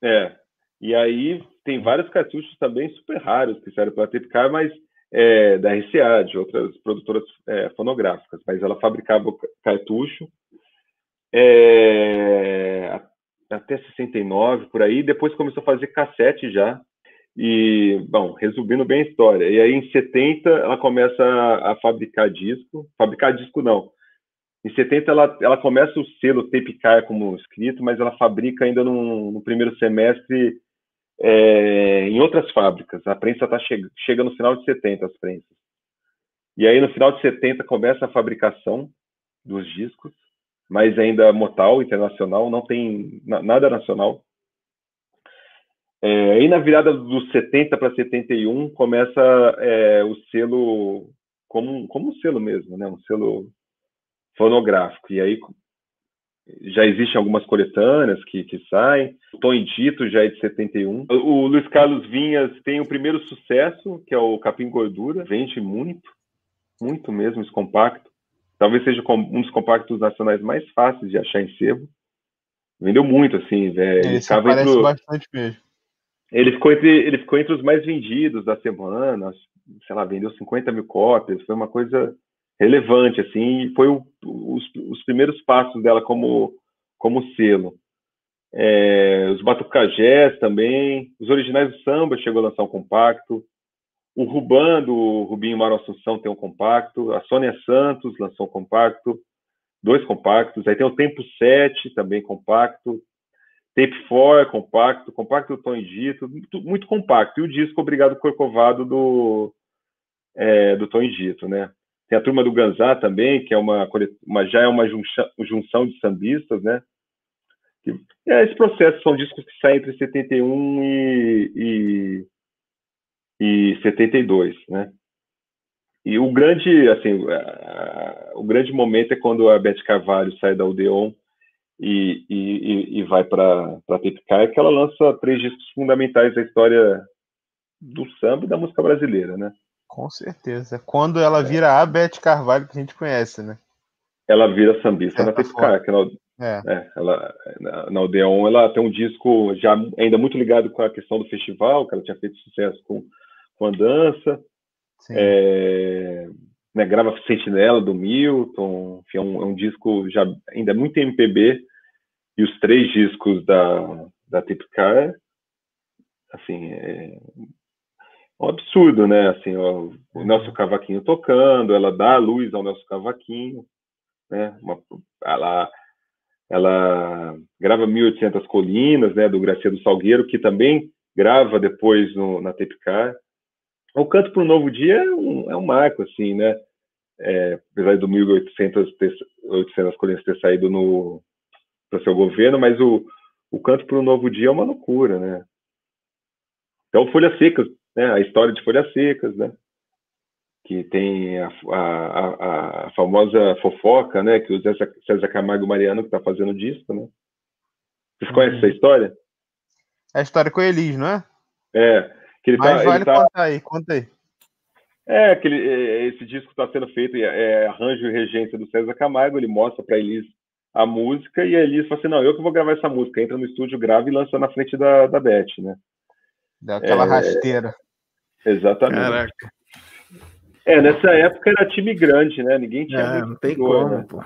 [SPEAKER 4] É. E aí tem vários cartuchos também super raros que servem para Tepcar, mas é, da RCA, de outras produtoras é, fonográficas. Mas ela fabricava cartucho é, até 69, por aí. Depois começou a fazer cassete já. E, bom, resumindo bem a história. E aí em 70 ela começa a, fabricar disco. Fabricar disco não. Em 70 ela, ela começa o selo Tapecar como escrito, mas ela fabrica ainda no, no primeiro semestre é, em outras fábricas. A prensa tá che chega no final de 70, as prensas. E aí no final de 70 começa a fabricação dos discos, mas ainda motal, internacional, não tem na- nada nacional. É, aí na virada dos 70 para 71 começa é, o selo como, como um selo mesmo, né? Um selo fonográfico. E aí já existem algumas coletâneas que, que saem. O Tom Dito já é de 71. O, o Luiz Carlos Vinhas tem o primeiro sucesso, que é o Capim Gordura. Vende muito, muito mesmo esse compacto. Talvez seja um dos compactos nacionais mais fáceis de achar em sebo. Vendeu muito, assim, velho. Ele,
[SPEAKER 3] Esse
[SPEAKER 4] ficava entre
[SPEAKER 3] aparece bastante mesmo.
[SPEAKER 4] Ele ficou entre ele ficou entre os mais vendidos da semana, sei lá, vendeu 50 mil cópias, foi uma coisa relevante, assim, foi o- os, os primeiros passos dela como, como selo. É, os Batucajés também, os originais do samba chegou a lançar um compacto, O Ruban, do Rubinho Maro Assunção, tem um compacto. A Sônia Santos lançou um compacto, dois compactos. Aí tem o Tempo 7, também compacto. Tape 4, compacto. Compacto do Tom Dito, muito, muito, compacto. E o disco Obrigado Corcovado do, é, do Tom Dito, né? Tem a turma do Ganzá também, que é uma, uma já é uma junção, junção de sambistas, né? Que, é, esse processo são discos que saem entre 71 e, e e 72, né? E o grande, assim, o grande momento é quando a Beth Carvalho sai da Odeon e, e, e vai para a Tepcar, que ela lança três discos fundamentais da história do samba e da música brasileira, né?
[SPEAKER 3] Com certeza. Quando ela vira a Beth Carvalho que a gente conhece, né?
[SPEAKER 4] Ela vira sambista é, na Tepcar, que ela, é. é. ela, na, na Odeon ela tem um disco já ainda muito ligado com a questão do festival, que ela tinha feito sucesso com com a dança. É, né, grava Sentinela do Milton, enfim, é, um, é um disco já ainda muito MPB, e os três discos da, da Tipcar, assim, é um absurdo, né? Assim, ó, o uhum. Nelson Cavaquinho tocando, ela dá a luz ao Nelson Cavaquinho, né? Uma, ela, ela grava 1800 Colinas, né? Do Graciano Salgueiro, que também grava depois no, na Tipcar. O Canto para um Novo Dia é um, é um marco, assim, né? É, apesar do 1.800 ter, 800 colinas ter saído no para seu governo, mas o, o Canto para um Novo Dia é uma loucura, né? Então, Folhas Secas, né? A história de Folhas Secas, né? Que tem a, a, a, famosa fofoca, né? Que o César Camargo Mariano que está fazendo disco, né? Vocês conhecem uhum. essa história?
[SPEAKER 3] É a história com o Elis, não é?
[SPEAKER 4] É. Que ele
[SPEAKER 3] Mas tá, vale ele tá... contar aí, conta aí.
[SPEAKER 4] É, que ele, é, esse disco está sendo feito, é, é arranjo e regência do César Camargo, ele mostra para Elis a música e a Elis fala assim, não, eu que vou gravar essa música, entra no estúdio, grava e lança na frente da, da Beth, né?
[SPEAKER 3] Dá aquela é... rasteira.
[SPEAKER 4] Exatamente. Caraca. É, nessa época era time grande, né? Ninguém tinha. É,
[SPEAKER 2] não tem como, né? pô.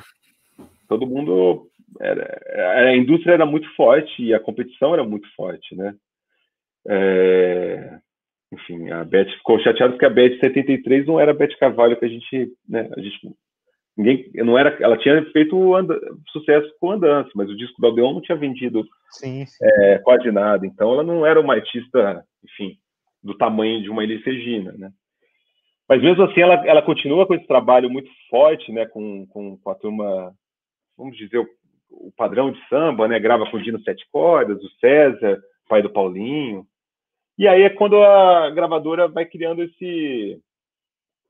[SPEAKER 4] Todo mundo. Era, a indústria era muito forte e a competição era muito forte, né? É, enfim, a Beth ficou chateada porque a Beth 73 não era a Beth Carvalho que a gente, né, a gente ninguém, não era, ela tinha feito anda, sucesso com Andança, mas o disco do Aldeon não tinha vendido
[SPEAKER 3] sim, sim.
[SPEAKER 4] É, quase nada, então ela não era uma artista, enfim, do tamanho de uma Elis Regina, né? Mas mesmo assim ela, ela continua com esse trabalho muito forte, né, com, com, com a turma, vamos dizer, o, o, padrão de samba, né, grava com o Dino Sete Cordas, o César, pai do Paulinho, e aí é quando a gravadora vai criando esse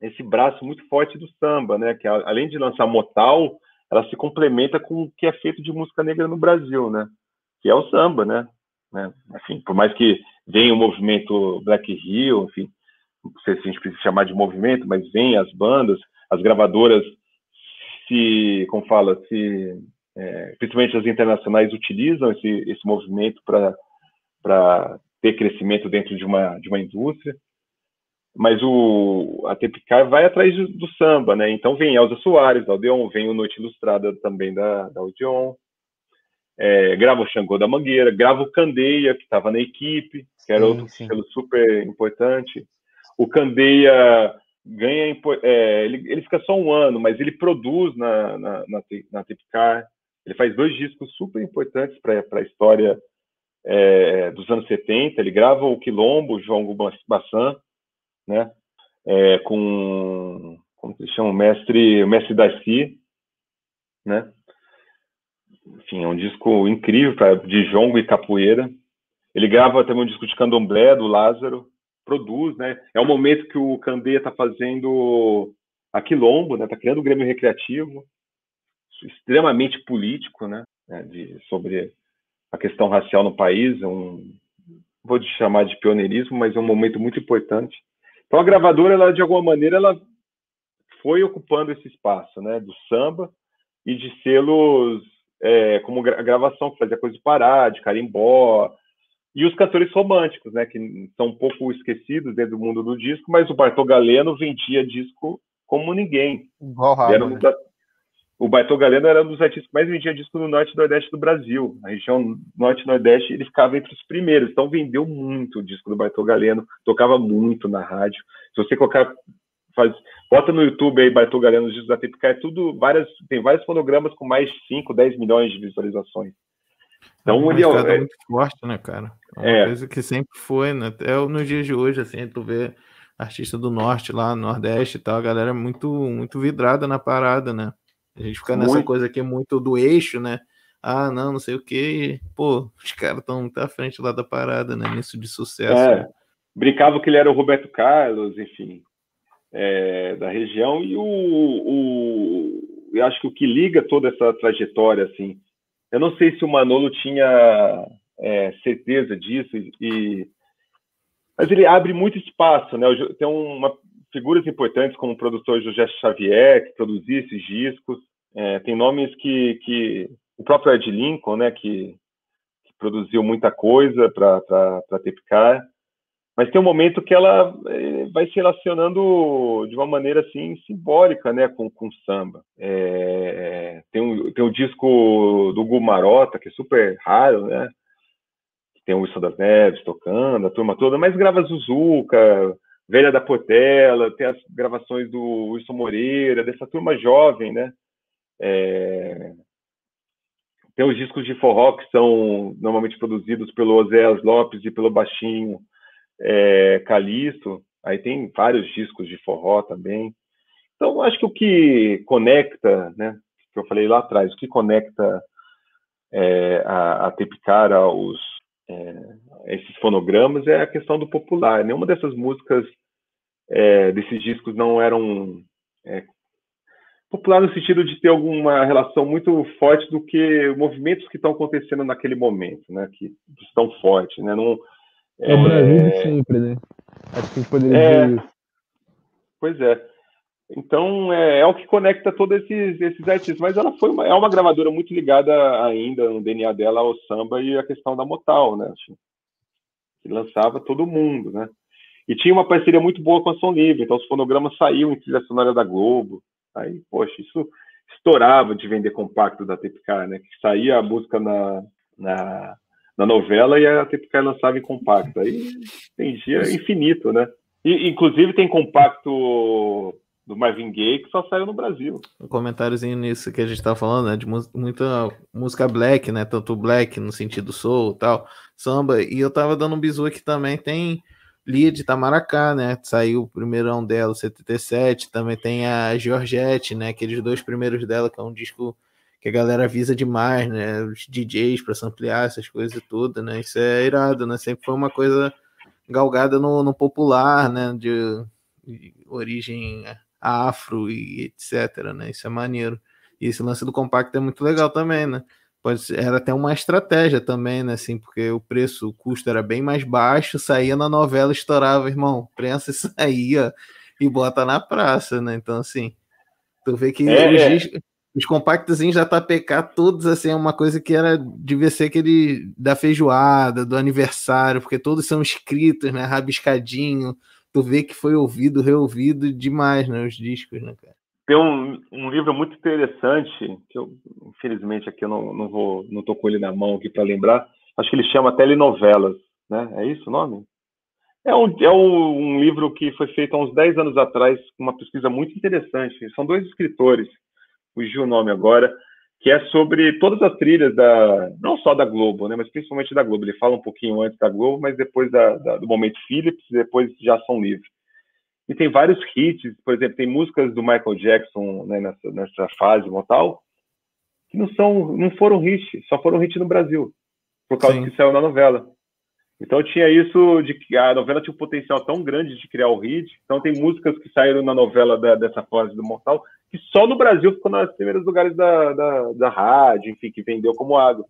[SPEAKER 4] esse braço muito forte do samba, né? Que além de lançar Motal, ela se complementa com o que é feito de música negra no Brasil, né? Que é o samba, né? né? Assim, por mais que venha o movimento Black Hill, enfim, não sei se a gente precisa chamar de movimento, mas vem as bandas, as gravadoras se, como fala, se é, principalmente as internacionais utilizam esse, esse movimento para ter crescimento dentro de uma, de uma indústria. Mas o, a Tepicar vai atrás do, do, samba, né? Então vem Elza Soares, da Odeon, vem o Noite Ilustrada também da, da Odeon, é, grava o Xangô da Mangueira, grava o Candeia, que estava na equipe, que era sim, outro selo super importante. O Candeia ganha, é, ele, ele fica só um ano, mas ele produz na, na, na, na Tepicar, ele faz dois discos super importantes para a história é, dos anos 70, ele grava o Quilombo, João Bassan, né, é, com, como se chama, o mestre, o mestre Darcy, né, enfim, é um disco incrível pra, de jongo e capoeira. Ele grava também um disco de candomblé do Lázaro, produz, né? É o momento que o Candeia está fazendo a Quilombo, né? Está criando um Grêmio Recreativo, extremamente político, né? De, sobre a questão racial no país, é um, vou chamar de pioneirismo, mas é um momento muito importante. Então a gravadora, ela de alguma maneira, ela foi ocupando esse espaço, né, do samba e de selos é, como a gravação que fazia coisa de Pará, de Carimbó, e os cantores românticos, né, que são um pouco esquecidos dentro do mundo do disco, mas o Bartol Galeno vendia disco como ninguém.
[SPEAKER 3] Igual Rabo, né?
[SPEAKER 4] da... o Baitô Galeno era um dos artistas que mais vendia disco no norte e nordeste do Brasil. A região norte e nordeste ele ficava entre os primeiros, então vendeu muito o disco do Baitô Galeno, tocava muito na rádio. Se você colocar, faz, bota no YouTube aí Baitô Galeno, os discos da Típica, é tudo, várias, tem vários fonogramas com mais de 5, 10 milhões de visualizações.
[SPEAKER 2] Então ele é, é muito forte, né, cara? É uma é. coisa que sempre foi, né? Até nos dias de hoje, assim, tu vê artista do norte lá, nordeste e tal, a galera é muito, muito vidrada na parada, né? A gente fica muito. nessa coisa aqui muito do eixo, né? Ah, não, não sei o que. Pô, <laughs> os caras estão muito à frente lá da parada, né? Nisso de sucesso. É?
[SPEAKER 4] Brincava que ele era o Roberto Carlos, enfim, é, da região. E o, o, eu acho que o que liga toda essa trajetória, assim, eu não sei se o Manolo tinha é, certeza disso, e, mas ele abre muito espaço, né? Tem uma, figuras importantes como o produtor José Xavier, que produzia esses discos. É, tem nomes que, que o próprio Ed Lincoln, né, que, que produziu muita coisa para a Tepcar. Mas tem um momento que ela é, vai se relacionando de uma maneira assim simbólica, né, com, com samba. É, tem um tem um disco do Gumarota que é super raro, né? Tem o Wilson das Neves tocando, a turma toda, mas grava Zuzuca, Velha da Portela, tem as gravações do Wilson Moreira, dessa turma jovem, né? É... Tem os discos de forró que são normalmente produzidos pelo Oséias Lopes e pelo Baixinho é, Calixto. Aí tem vários discos de forró também. Então, acho que o que conecta, né? Que eu falei lá atrás, o que conecta é, a, a Tepicara aos, é, esses fonogramas é a questão do popular. Nenhuma dessas músicas é, desses discos não eram é, popular no sentido de ter alguma relação muito forte do que movimentos que estão acontecendo naquele momento, né? Que estão fortes, né? Não,
[SPEAKER 3] é, é o Brasil sempre, né? Acho que poderia
[SPEAKER 4] é, dizer isso. Pois é. Então é, é, o que conecta todos esses, esses artistas. Mas ela foi uma, é uma gravadora muito ligada ainda no DNA dela ao samba e a questão da Motal, né? Que lançava todo mundo, né? E tinha uma parceria muito boa com a Som Livre, então os fonogramas saíam em trilha sonora da Globo. Aí, poxa, isso estourava de vender compacto da Tepcar, né? Que saía a música na, na, na novela e a Tepcar lançava em compacto. Aí dia infinito, né? E, inclusive tem compacto do Marvin Gaye que só saiu no Brasil.
[SPEAKER 2] Um comentáriozinho nisso que a gente tá falando, né? De muita música black, né? Tanto black no sentido soul tal, samba. E eu tava dando um bisu aqui também, tem Lia de Itamaracá, né? Saiu o primeirão dela, o 77. Também tem a Georgette, né? Aqueles dois primeiros dela, que é um disco que a galera avisa demais, né? Os DJs para ampliar essas coisas tudo, né? Isso é irado, né? Sempre foi uma coisa galgada no, no popular, né? De, de, origem afro e etc, né? Isso é maneiro. E esse lance do compacto é muito legal também, né? Pode era até uma estratégia também, né? Assim, porque o preço, o custo era bem mais baixo, saía na novela, estourava, irmão, prensa <laughs> aí, ó, e bota na praça, né? Então, assim, tu vê que é, os, é. os compactos já tá PK, todos assim, é uma coisa que era, devia ser aquele da feijoada, do aniversário, porque todos são escritos, né? Rabiscadinho, tu vê que foi ouvido, reouvido demais, né? Os discos, né, cara?
[SPEAKER 4] Tem um, um, livro muito interessante, que eu, infelizmente aqui eu não, não vou, não tô com ele na mão aqui para lembrar. Acho que ele chama Telenovelas, né? É isso o nome? É um, é um, livro que foi feito há uns 10 anos atrás, uma pesquisa muito interessante. São dois escritores, fugiu o nome agora, que é sobre todas as trilhas da, não só da Globo, né, mas principalmente da Globo. Ele fala um pouquinho antes da Globo, mas depois da, da, do momento Philips, depois já são livres. E tem vários hits, por exemplo, tem músicas do Michael Jackson né, nessa, nessa fase mortal que não são, não foram hits, só foram hits no Brasil, por causa Sim. que saiu na novela. Então tinha isso de que a novela tinha um potencial tão grande de criar o hit. Então tem músicas que saíram na novela da, dessa fase do Mortal que só no Brasil ficou nos primeiros lugares da, da, da rádio, enfim, que vendeu como água.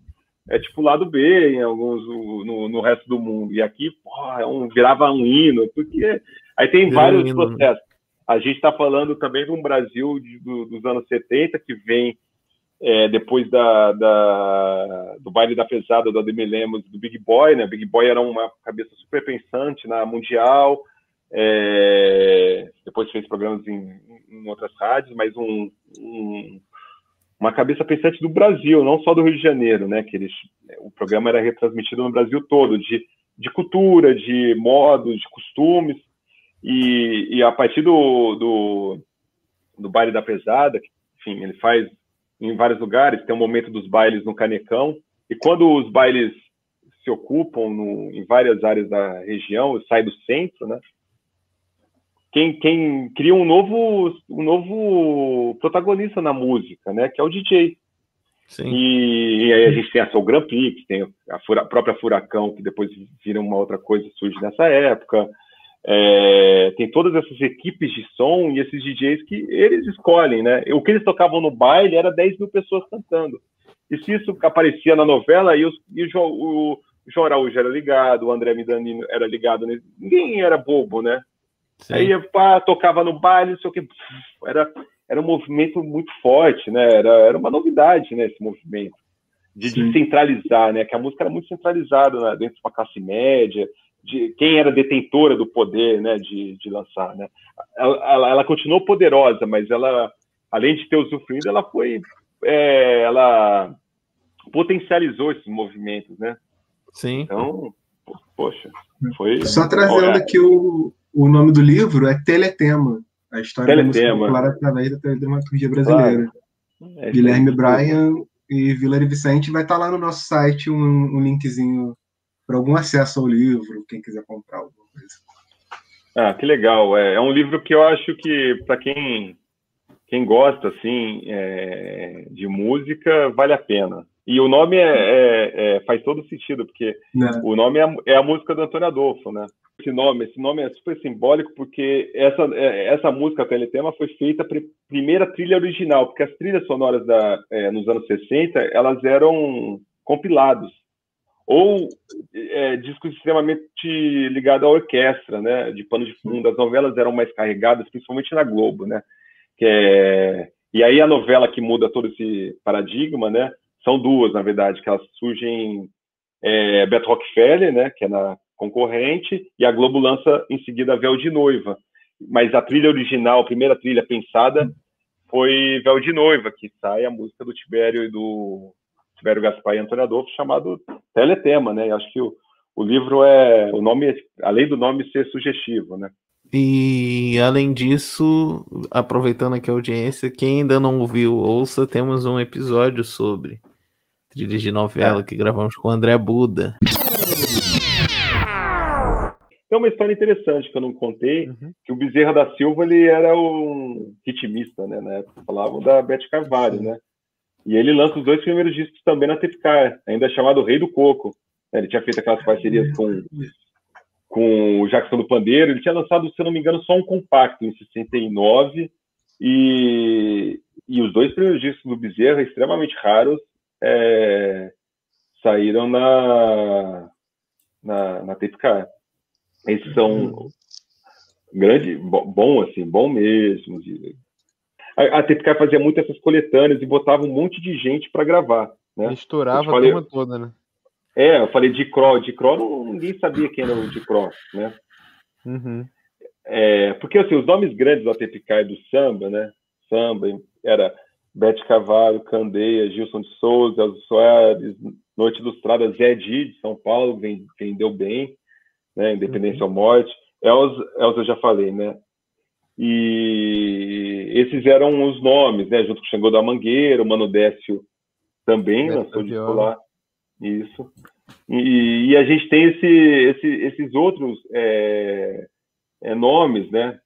[SPEAKER 4] É tipo lado B em alguns no, no resto do mundo. E aqui, porra, é um, virava um hino, porque Aí tem vários né? processos. A gente está falando também de um Brasil de, do, dos anos 70 que vem é, depois da, da, do baile da pesada do Ademir Lemos do Big Boy, né? Big Boy era uma cabeça super pensante na mundial, é, depois fez programas em, em, outras rádios, mas um, um, uma cabeça pensante do Brasil, não só do Rio de Janeiro, né? Que eles, o programa era retransmitido no Brasil todo, de, de cultura, de modos, de costumes, e, e a partir do, do, do baile da pesada, enfim, ele faz em vários lugares, tem um momento dos bailes no Canecão, e quando os bailes se ocupam no, em várias áreas da região, sai do centro, né? quem, quem cria um novo, um novo protagonista na música, né? Que é o DJ.
[SPEAKER 2] Sim.
[SPEAKER 4] E, e aí a gente tem a Soul Grand Prix, tem a, Fura, a, própria Furacão, que depois vira uma outra coisa, surge nessa época. É, tem todas essas equipes de som e esses DJs que eles escolhem, né? O que eles tocavam no baile era 10 mil pessoas cantando. E se isso aparecia na novela, e, os, e o, o, o João Araújo era ligado, o André Midanino era ligado, ninguém era bobo, né? Sim. Aí pá, tocava no baile, não sei o que. Era, era um movimento muito forte, né? Era, era uma novidade, né? Esse movimento de descentralizar, né? Que a música era muito centralizada né? dentro de uma classe média, de quem era detentora do poder, né? De, de lançar, né? Ela, ela, ela continuou poderosa, mas ela, além de ter usufruído, ela foi, é, ela potencializou esses movimentos, né?
[SPEAKER 2] Sim.
[SPEAKER 4] Então, poxa, foi.
[SPEAKER 1] Só trazendo aqui o, o nome do livro é Teletema, a história
[SPEAKER 4] Teletema.
[SPEAKER 1] da música popular através da teledramaturgia brasileira. Claro. É, Guilherme Bryan e Vila Vicente vai estar lá no nosso site um, um linkzinho para algum acesso ao livro, quem quiser comprar alguma coisa.
[SPEAKER 4] Ah, que legal. É, é um livro que eu acho que para quem quem gosta assim é, de música vale a pena. E o nome é, é, é faz todo sentido porque é. o nome é, é a música do Antônio Adolfo, né? esse nome. Esse nome é super simbólico porque essa, é, essa música Teletema foi feita a primeira trilha original, porque as trilhas sonoras da, nos anos 60 elas eram compilados ou é, discos extremamente ligados à orquestra, né, de pano de fundo. As novelas eram mais carregadas, principalmente na Globo, né. Que é... E aí a novela que muda todo esse paradigma, né, são duas, na verdade, que elas surgem é, Beto Rockefeller, né, que é na concorrente, e a Globo lança em seguida Véu de Noiva. Mas a trilha original, a primeira trilha pensada, foi Véu de Noiva, que sai a música do Tibério e do Tibério Gaspar e Antônio Adolfo, chamado Teletema, né? Acho que o, o livro é, o nome, além do nome ser sugestivo, né?
[SPEAKER 2] E além disso, aproveitando aqui a audiência, quem ainda não ouviu, ouça, temos um episódio sobre trilhas de novela é. que gravamos com o André Buda.
[SPEAKER 4] Tem uma história interessante que eu não contei, uhum. que o Bezerra da Silva ele era um ritmista, né? Na época falavam da Beth Carvalho, né? E ele lança os dois primeiros discos também na Tepcar, ainda chamado Rei do Coco. Ele tinha feito aquelas parcerias com, com o Jackson do Pandeiro. Ele tinha lançado, se não me engano, só um compacto em 69. E, e os dois primeiros discos do Bezerra, extremamente raros, é, saíram na, na, na Tepcar. Esses são uhum. grande, bom assim, bom mesmo. A, a TPK fazia muito essas coletâneas e botava um monte de gente para gravar. Né?
[SPEAKER 3] Misturava falei, a turma toda, né?
[SPEAKER 4] É, eu falei de Cro, de Cro, ninguém sabia quem era o de Cro, né?
[SPEAKER 3] Uhum.
[SPEAKER 4] É, porque assim, os nomes grandes da TPK e do samba, né? Samba era Bete Cavalho, Candeia, Gilson de Souza, Elzo Soares, Noite Ilustrada, Zé Di, de São Paulo, vendeu bem né? Independência uhum. ou Morte. Elza, Elza eu já falei, né? E esses eram os nomes, né? Junto com o Xangô da Mangueira, o Mano Décio também lançou disco lá. Isso. E, e, a gente tem esse, esse, esses outros é, é, nomes, né?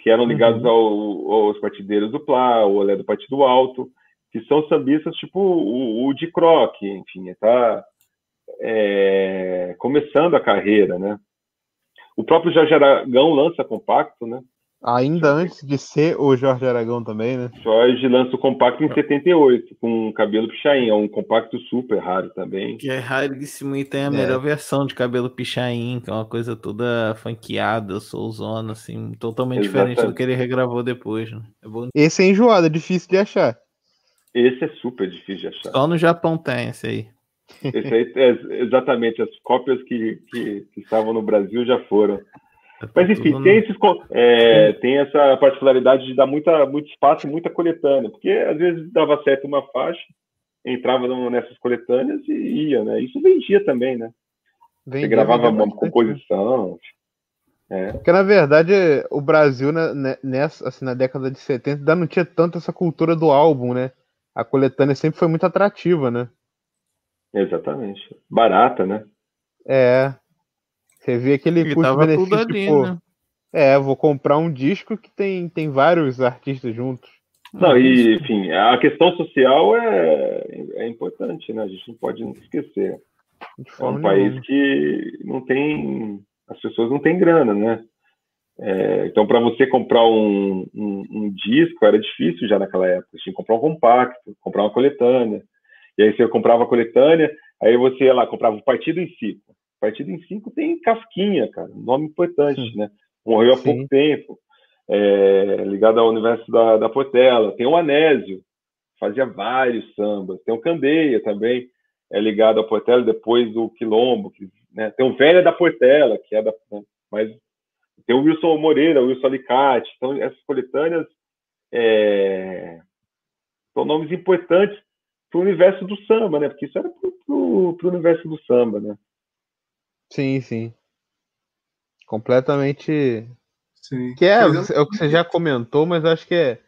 [SPEAKER 4] Que eram ligados uhum. ao, aos partideiros do Plá, o Olé do Partido Alto, que são sambistas tipo o, o de Croc, enfim, tá? é, começando a carreira, né? O próprio Jorge Aragão lança compacto, né?
[SPEAKER 3] Ainda antes de ser o Jorge Aragão também, né?
[SPEAKER 4] Jorge lança o compacto em 78, com cabelo pichain, é um compacto super raro também.
[SPEAKER 2] Que é raríssimo e tem a é. melhor versão de cabelo pichain, que é uma coisa toda funkeada, soulzona, assim, totalmente Exatamente. diferente do que ele regravou depois, né?
[SPEAKER 3] É bom... Esse é enjoado, é difícil de achar.
[SPEAKER 4] Esse é super difícil de achar.
[SPEAKER 2] Só no Japão tem esse aí.
[SPEAKER 4] Esse aí, é, exatamente, as cópias que, que, que, estavam no Brasil já foram. Mas enfim, tem, esses, é, tem essa particularidade de dar muita, muito espaço e muita coletânea, porque às vezes dava certo uma faixa, entrava nessas coletâneas e ia, né? Isso vendia também, né? Você
[SPEAKER 3] Vendia,
[SPEAKER 4] gravava
[SPEAKER 3] vendia
[SPEAKER 4] uma
[SPEAKER 3] né?
[SPEAKER 4] composição.
[SPEAKER 3] Porque, na verdade, o Brasil, né, né, nessa, assim, na década de 70, ainda não tinha tanto essa cultura do álbum, né? A coletânea sempre foi muito atrativa, né?
[SPEAKER 4] Exatamente. Barata, né?
[SPEAKER 3] É. Você vê aquele custo-benefício,
[SPEAKER 2] ali,
[SPEAKER 3] pô.
[SPEAKER 2] né?
[SPEAKER 3] É, vou comprar um disco que tem, tem vários artistas juntos.
[SPEAKER 4] Não, e, enfim, a questão social é, é importante, né? A gente não pode esquecer.
[SPEAKER 3] De
[SPEAKER 4] É
[SPEAKER 3] forma
[SPEAKER 4] um país que não tem. As pessoas não têm grana, né? É, então, para você comprar um, um, um disco, era difícil já naquela época. Você tinha que comprar um compacto, comprar uma coletânea. E aí você comprava a coletânea, aí você ia lá, comprava o Partido em Cinco. O Partido em Cinco tem Casquinha, cara, um nome importante,
[SPEAKER 3] Sim.
[SPEAKER 4] né? Morreu há
[SPEAKER 3] Sim.
[SPEAKER 4] pouco tempo, é, ligado ao universo da, da Portela. Tem o Anésio, fazia vários sambas. Tem o Candeia também, é ligado à Portela, depois do Quilombo. Que, né? Tem o Velha da Portela, que é da. né? Mas tem o Wilson Moreira, o Wilson Alicate. Então, essas coletâneas é, são nomes importantes para o universo do samba, né? Porque isso era para o universo do samba, né?
[SPEAKER 3] Sim, sim. Completamente.
[SPEAKER 1] Sim.
[SPEAKER 3] Que é, é o que você já comentou, mas acho que é,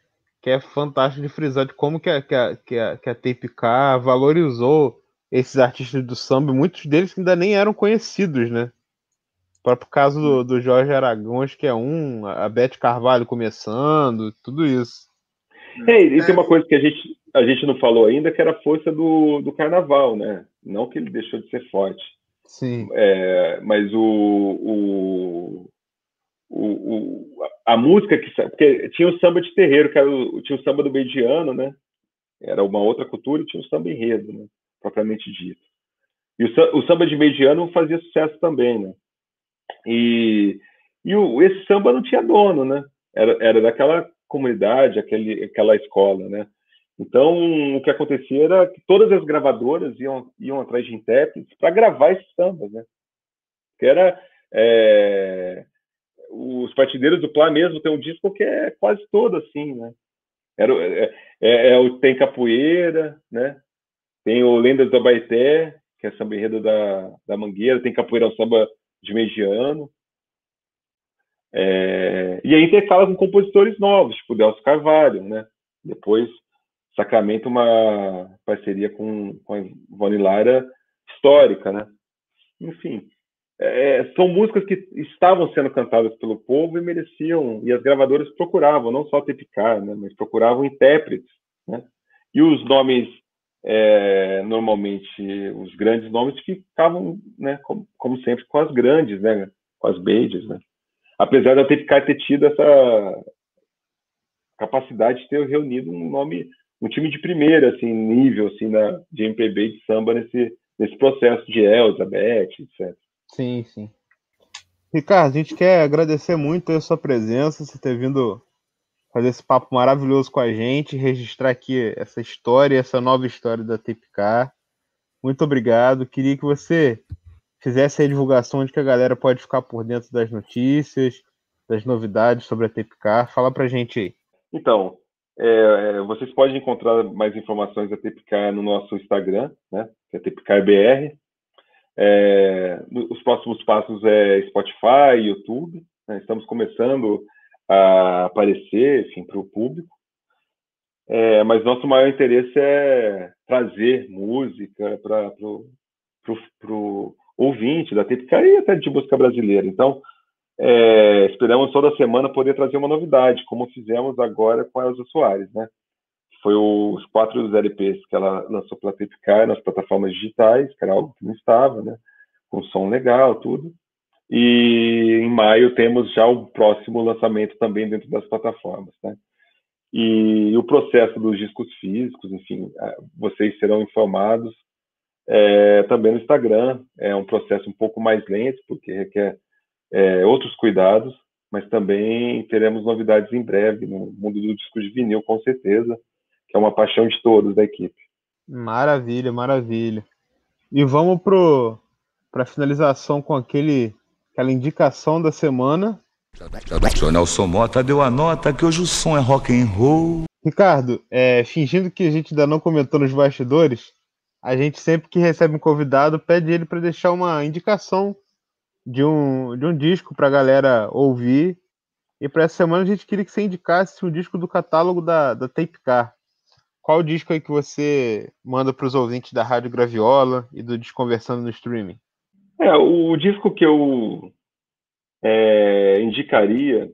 [SPEAKER 3] que é fantástico de frisar de como que a, que a, que a, que a Tape K valorizou esses artistas do samba, muitos deles que ainda nem eram conhecidos, né? O próprio caso do, do Jorge Aragão, acho que é um, a Beth Carvalho começando, tudo isso.
[SPEAKER 4] É, e tem uma coisa que a gente, a gente não falou ainda, que era a força do, do carnaval, né? Não que ele deixou de ser forte.
[SPEAKER 3] Sim,
[SPEAKER 4] É, mas o, o, o, o- a música que porque tinha o samba de terreiro que era o, tinha o samba do mediano né? Era uma outra cultura e tinha o samba enredo né? Propriamente dito. E o, sa- o samba de mediano fazia sucesso também né? E, e esse samba não tinha dono né? Era, era daquela comunidade aquele, aquela escola né então o que acontecia era que todas as gravadoras iam, iam atrás de intérpretes para gravar esses sambas né que era é, os partideiros do Plá mesmo tem um disco que é quase todo assim, né? Era, é, é- é o Tem Capoeira, né? Tem o Lendas do Abaeté, que é samba enredo da, da Mangueira, tem Capoeira é um samba de Mediano. É, e aí intercala com compositores novos, tipo Delcio Carvalho, né? Depois Sacramento uma parceria com, com a Ivone Lara histórica, né? Enfim, é, são músicas que estavam sendo cantadas pelo povo e mereciam, e as gravadoras procuravam, não só tipicar, né, mas procuravam intérpretes, né? E os nomes, é, normalmente, os grandes nomes ficavam, né, como, como sempre, com as grandes, né, com as bases, né? Apesar da Tipicar ter tido essa capacidade de ter reunido um nome, um time de primeira, assim, nível, assim, na, de MPB de samba nesse, nesse processo de Elza, Beth, etc.
[SPEAKER 3] sim, sim. Ricardo, a gente quer agradecer muito a sua presença, você ter vindo fazer esse papo maravilhoso com a gente, registrar aqui essa história, essa nova história da TPK. Muito obrigado. Queria que você fizesse a divulgação de que a galera pode ficar por dentro das notícias, das novidades sobre a TPK. Fala pra gente aí.
[SPEAKER 4] Então, é, é, vocês podem encontrar mais informações da TPK no nosso Instagram, né? Que é TPKBR. É, os próximos passos é Spotify, YouTube. né, Estamos começando a aparecer, enfim, para o público. É, mas nosso maior interesse é trazer música para o ouvinte da TPK e até de música brasileira. Então, é, esperamos toda semana poder trazer uma novidade, como fizemos agora com a Elza Soares, né? Foi os quatro LPs que ela lançou pela TPK nas plataformas digitais, que era algo que não estava, né? Com som legal, tudo. E em maio temos já o próximo lançamento também dentro das plataformas, né? E o processo dos discos físicos, enfim, ah, vocês serão informados é, também no Instagram. É um processo um pouco mais lento, porque requer é, outros cuidados, mas também teremos novidades em breve no mundo do disco de vinil, com certeza, que é uma paixão de todos da equipe.
[SPEAKER 3] Maravilha, maravilha. E vamos pro para finalização com aquele aquela indicação da semana.
[SPEAKER 5] O Nelson Mota deu a nota que hoje o som é rock and roll.
[SPEAKER 3] Ricardo, é, fingindo que a gente ainda não comentou nos bastidores, a gente sempre que recebe um convidado pede ele para deixar uma indicação de um, de um disco para a galera ouvir. E para essa semana a gente queria que você indicasse um disco do catálogo da, da Tape Car. Qual disco aí que você manda para os ouvintes da Rádio Graviola e do Desconversando no Streaming?
[SPEAKER 4] É, o disco que eu é, indicaria,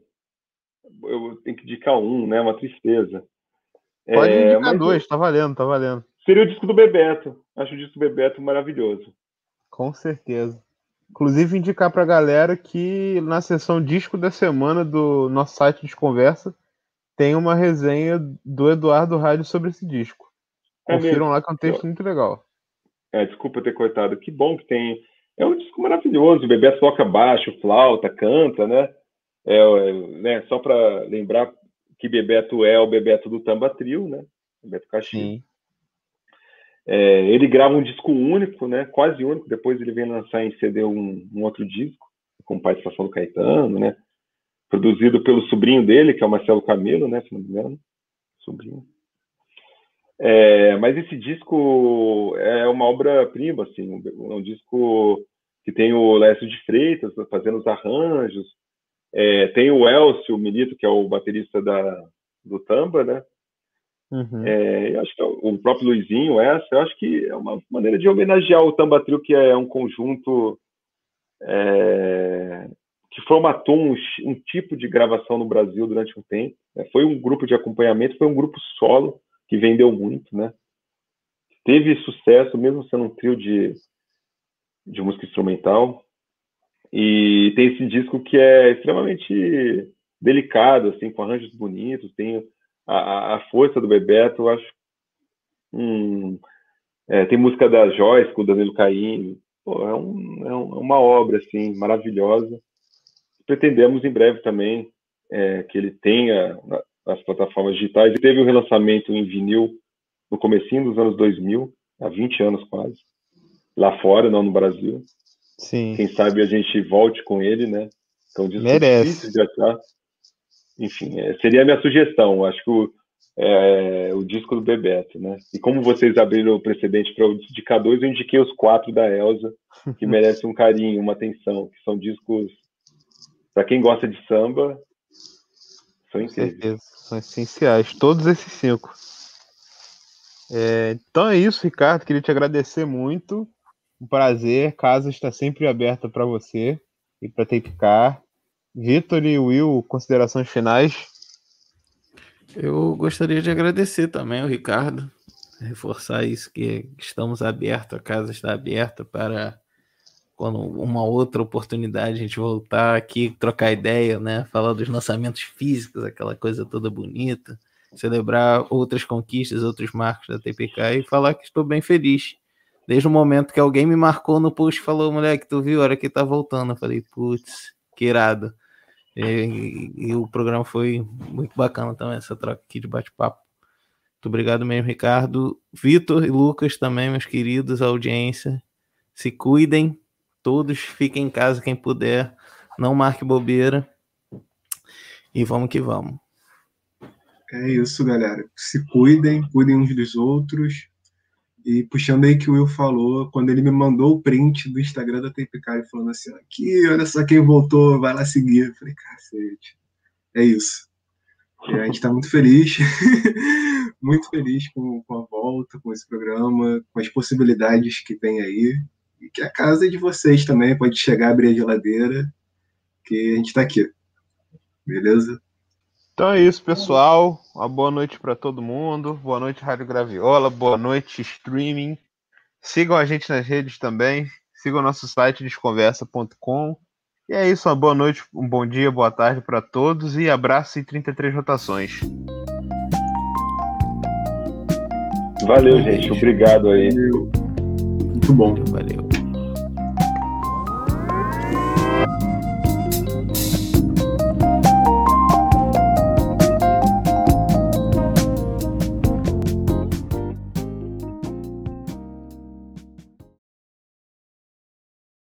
[SPEAKER 4] eu tenho que indicar um, né? Uma tristeza.
[SPEAKER 3] Pode
[SPEAKER 4] É,
[SPEAKER 3] indicar dois, tá valendo, tá valendo.
[SPEAKER 4] Seria o disco do Bebeto. Acho o disco do Bebeto maravilhoso.
[SPEAKER 3] Com certeza. Inclusive, indicar pra galera que na sessão disco da semana do nosso site Desconversa tem uma resenha do Eduardo Rádio sobre esse disco.
[SPEAKER 4] É
[SPEAKER 3] Confiram
[SPEAKER 4] mesmo?
[SPEAKER 3] lá que é um texto muito legal.
[SPEAKER 4] É, desculpa ter cortado. Que bom que tem. É um disco maravilhoso. O Bebeto toca baixo, flauta, canta, né? É, é, né? Só para lembrar que Bebeto é o Bebeto do Tamba Trio, né? Bebeto Caxias. É, ele grava um disco único, né? Quase único. Depois ele vem lançar em CD um, um outro disco, com participação do Caetano, né? Produzido pelo sobrinho dele, que é o Marcelo Camelo, né? Se não me engano. Sobrinho. É, mas esse disco é uma obra-prima, assim. um- um disco que tem o Lécio de Freitas fazendo os arranjos. É, tem o Elcio Milito, que é o baterista da, do Tamba, né?
[SPEAKER 3] Uhum.
[SPEAKER 4] É, eu acho que o próprio Luizinho, essa, eu acho que é uma maneira de homenagear o Tamba Trio, que é um conjunto é, que formatou um, um tipo de gravação no Brasil durante um tempo. né? Foi um grupo de acompanhamento, foi um grupo solo que vendeu muito, né? Teve sucesso, mesmo sendo um trio de, de música instrumental. E tem esse disco que é extremamente delicado, assim, com arranjos bonitos, tem a, a- força do Bebeto, eu acho. Hum, é, tem música da Joyce com o Danilo Caim. Pô, é, um- é um- é uma obra assim maravilhosa. Pretendemos em breve também é, que ele tenha na- nas plataformas digitais. Ele teve o relançamento em vinil no comecinho dos anos 2000, há 20 anos quase, lá fora, não no Brasil.
[SPEAKER 3] Sim.
[SPEAKER 4] Quem sabe a gente volte com ele, né? Então, disco
[SPEAKER 3] Merece.
[SPEAKER 4] difícil de achar. Enfim, é, seria a minha sugestão. Acho que o, é, o disco do Bebeto, né? E como vocês abriram o precedente para o indicar dois, eu indiquei os quatro da Elsa, que <laughs> merecem um carinho, uma atenção, que são discos, para quem gosta de samba, são incríveis.
[SPEAKER 3] São essenciais. Todos esses cinco. É, então é isso, Ricardo. Queria te agradecer muito. Um prazer. Casa está sempre aberta para você e para Tapecar. Vitor e Will, considerações finais.
[SPEAKER 2] Eu gostaria de agradecer também ao Ricardo, reforçar isso que estamos abertos, a casa está aberta para quando uma outra oportunidade a gente voltar aqui, trocar ideia, né? Falar dos lançamentos físicos, aquela coisa toda bonita, celebrar outras conquistas, outros marcos da TPK e falar que estou bem feliz. Desde o momento que alguém me marcou no post e falou, moleque, tu viu, a hora que tá voltando. Eu falei, putz, que irado. E, e- o programa foi muito bacana também, essa troca aqui de bate-papo. Muito obrigado mesmo, Ricardo. Vitor e Lucas também, meus queridos, audiência. Se cuidem, todos fiquem em casa quem puder. Não marque bobeira. E vamos que vamos.
[SPEAKER 1] É isso, galera. Se cuidem, cuidem uns dos outros. E puxando aí que o Will falou, quando ele me mandou o print do Instagram da Tapecari falando assim, aqui, olha só quem voltou, vai lá seguir. Eu falei, cacete. É isso. E a gente está muito feliz, <laughs> muito feliz com, com a volta, com esse programa, com as possibilidades que tem aí. E que a casa é de vocês também, pode chegar, abrir a geladeira, que a gente está aqui. Beleza?
[SPEAKER 3] Então é isso, pessoal. Uma boa noite para todo mundo. Boa noite, Rádio Graviola. Boa noite, streaming. Sigam a gente nas redes também. Sigam o nosso site desconversa.com. E é isso, uma boa noite, um bom dia, boa tarde para todos e abraço em 33 rotações.
[SPEAKER 4] Valeu, gente. Obrigado aí.
[SPEAKER 1] Muito bom.
[SPEAKER 2] Valeu.